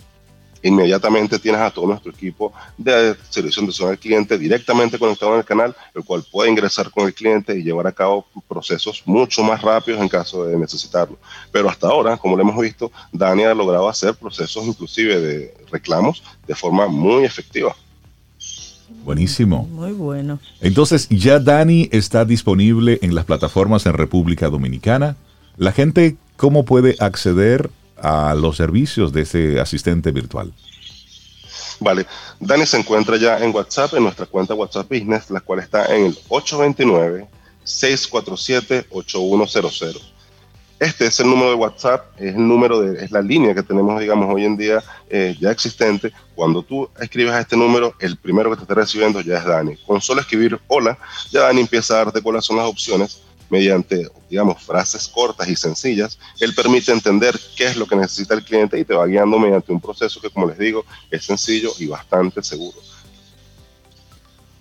inmediatamente tienes a todo nuestro equipo de servicio atención al cliente directamente conectado en el canal, el cual puede ingresar con el cliente y llevar a cabo procesos mucho más rápidos en caso de necesitarlo. Pero hasta ahora, como lo hemos visto, Dani ha logrado hacer procesos inclusive de reclamos de forma muy efectiva. Buenísimo. Muy bueno. Entonces, ya Dani está disponible en las plataformas en República Dominicana. La gente, ¿cómo puede acceder a los servicios de ese asistente virtual? Vale, Dani se encuentra ya en WhatsApp, en nuestra cuenta WhatsApp Business, la cual está en el 829-647-8100. Este es el número de WhatsApp, es el número de, es la línea que tenemos, digamos, hoy en día eh, ya existente. Cuando tú escribes a este número, el primero que te está recibiendo ya es Dani. Con solo escribir hola, ya Dani empieza a darte cuáles son las opciones mediante, digamos, frases cortas y sencillas, él permite entender qué es lo que necesita el cliente y te va guiando mediante un proceso que, como les digo, es sencillo y bastante seguro.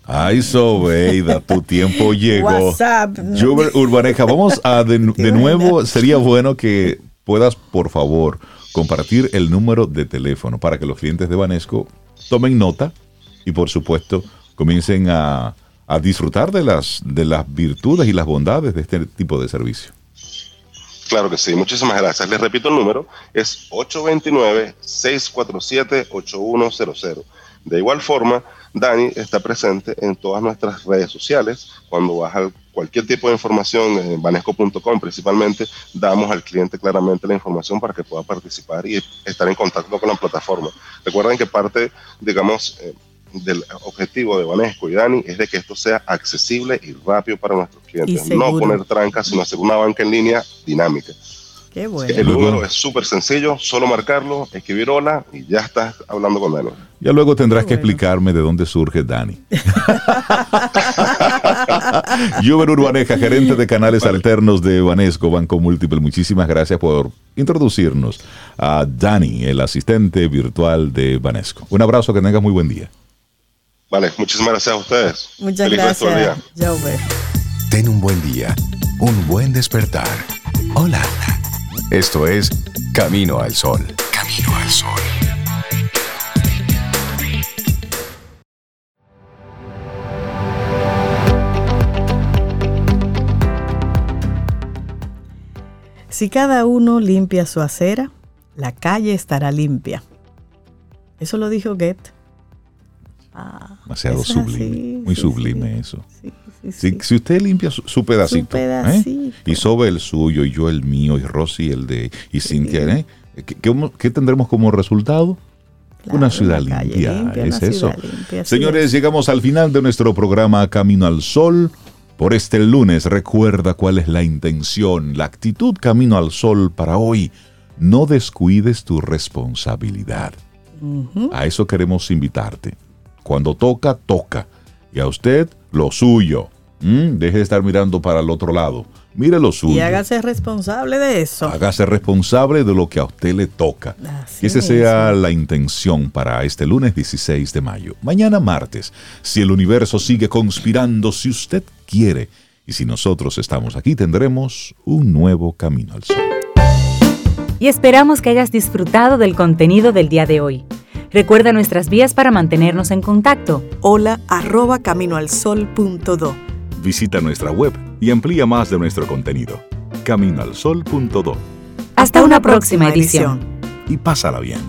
Ay, Sobeida, tu tiempo llegó. WhatsApp. Juber Urbaneja, vamos a de, de nuevo, sería bueno que puedas, por favor, compartir el número de teléfono para que los clientes de Banesco tomen nota y, por supuesto, comiencen a, a disfrutar de las, de las virtudes y las bondades de este tipo de servicio. Claro que sí, muchísimas gracias. Les repito el número, es 829-647-8100. De igual forma, Dani está presente en todas nuestras redes sociales. Cuando vas a cualquier tipo de información en banesco.com principalmente, damos al cliente claramente la información para que pueda participar y estar en contacto con la plataforma. Recuerden que parte, digamos, eh, del objetivo de Banesco y Dani es de que esto sea accesible y rápido para nuestros clientes. No poner trancas, sino hacer una banca en línea dinámica. Qué bueno. El número es súper sencillo, solo marcarlo, escribir hola y ya estás hablando con Dani. Ya luego tendrás que explicarme de dónde surge Dani. Juber Urbaneja, gerente de canales alternos de Banesco Banco Múltiple, muchísimas gracias por introducirnos a Dani, el asistente virtual de Banesco. Un abrazo, que tengas muy buen día. Vale, muchísimas gracias a ustedes. Muchas Feliz gracias. Ten un buen día, un buen despertar. Hola. Esto es Camino al Sol. Camino al Sol. Si cada uno limpia su acera, la calle estará limpia. Eso lo dijo Goethe. Ah, Demasiado sublime. así, muy sí, sublime sí. eso. Sí, Si, usted limpia su, su pedacito, pedacito. ¿eh? y Sobe el suyo, y yo el mío, y Rosy el de, y Cintia, ¿eh? ¿Qué, qué- qué tendremos como resultado? Claro, una ciudad limpia, limpia, es eso. limpia, Señores, es. llegamos al final de nuestro programa Camino al Sol. Por este lunes, recuerda cuál es la intención, la actitud Camino al Sol para hoy. No descuides tu responsabilidad. A eso queremos invitarte. Cuando toca, toca. Y a usted, lo suyo. ¿Mm? Deje de estar mirando para el otro lado. Mire lo suyo. Y hágase responsable de eso. Hágase responsable de lo que a usted le toca. Así que esa sea la intención para este lunes 16 de mayo. Mañana martes, si el universo sigue conspirando, si usted quiere, y si nosotros estamos aquí, tendremos un nuevo camino al sol. y esperamos que hayas disfrutado del contenido del día de hoy. Recuerda nuestras vías para mantenernos en contacto. Hola arroba caminoalsol.do. Visita nuestra web y amplía más de nuestro contenido. Caminoalsol.do Hasta una próxima edición. y pásala bien.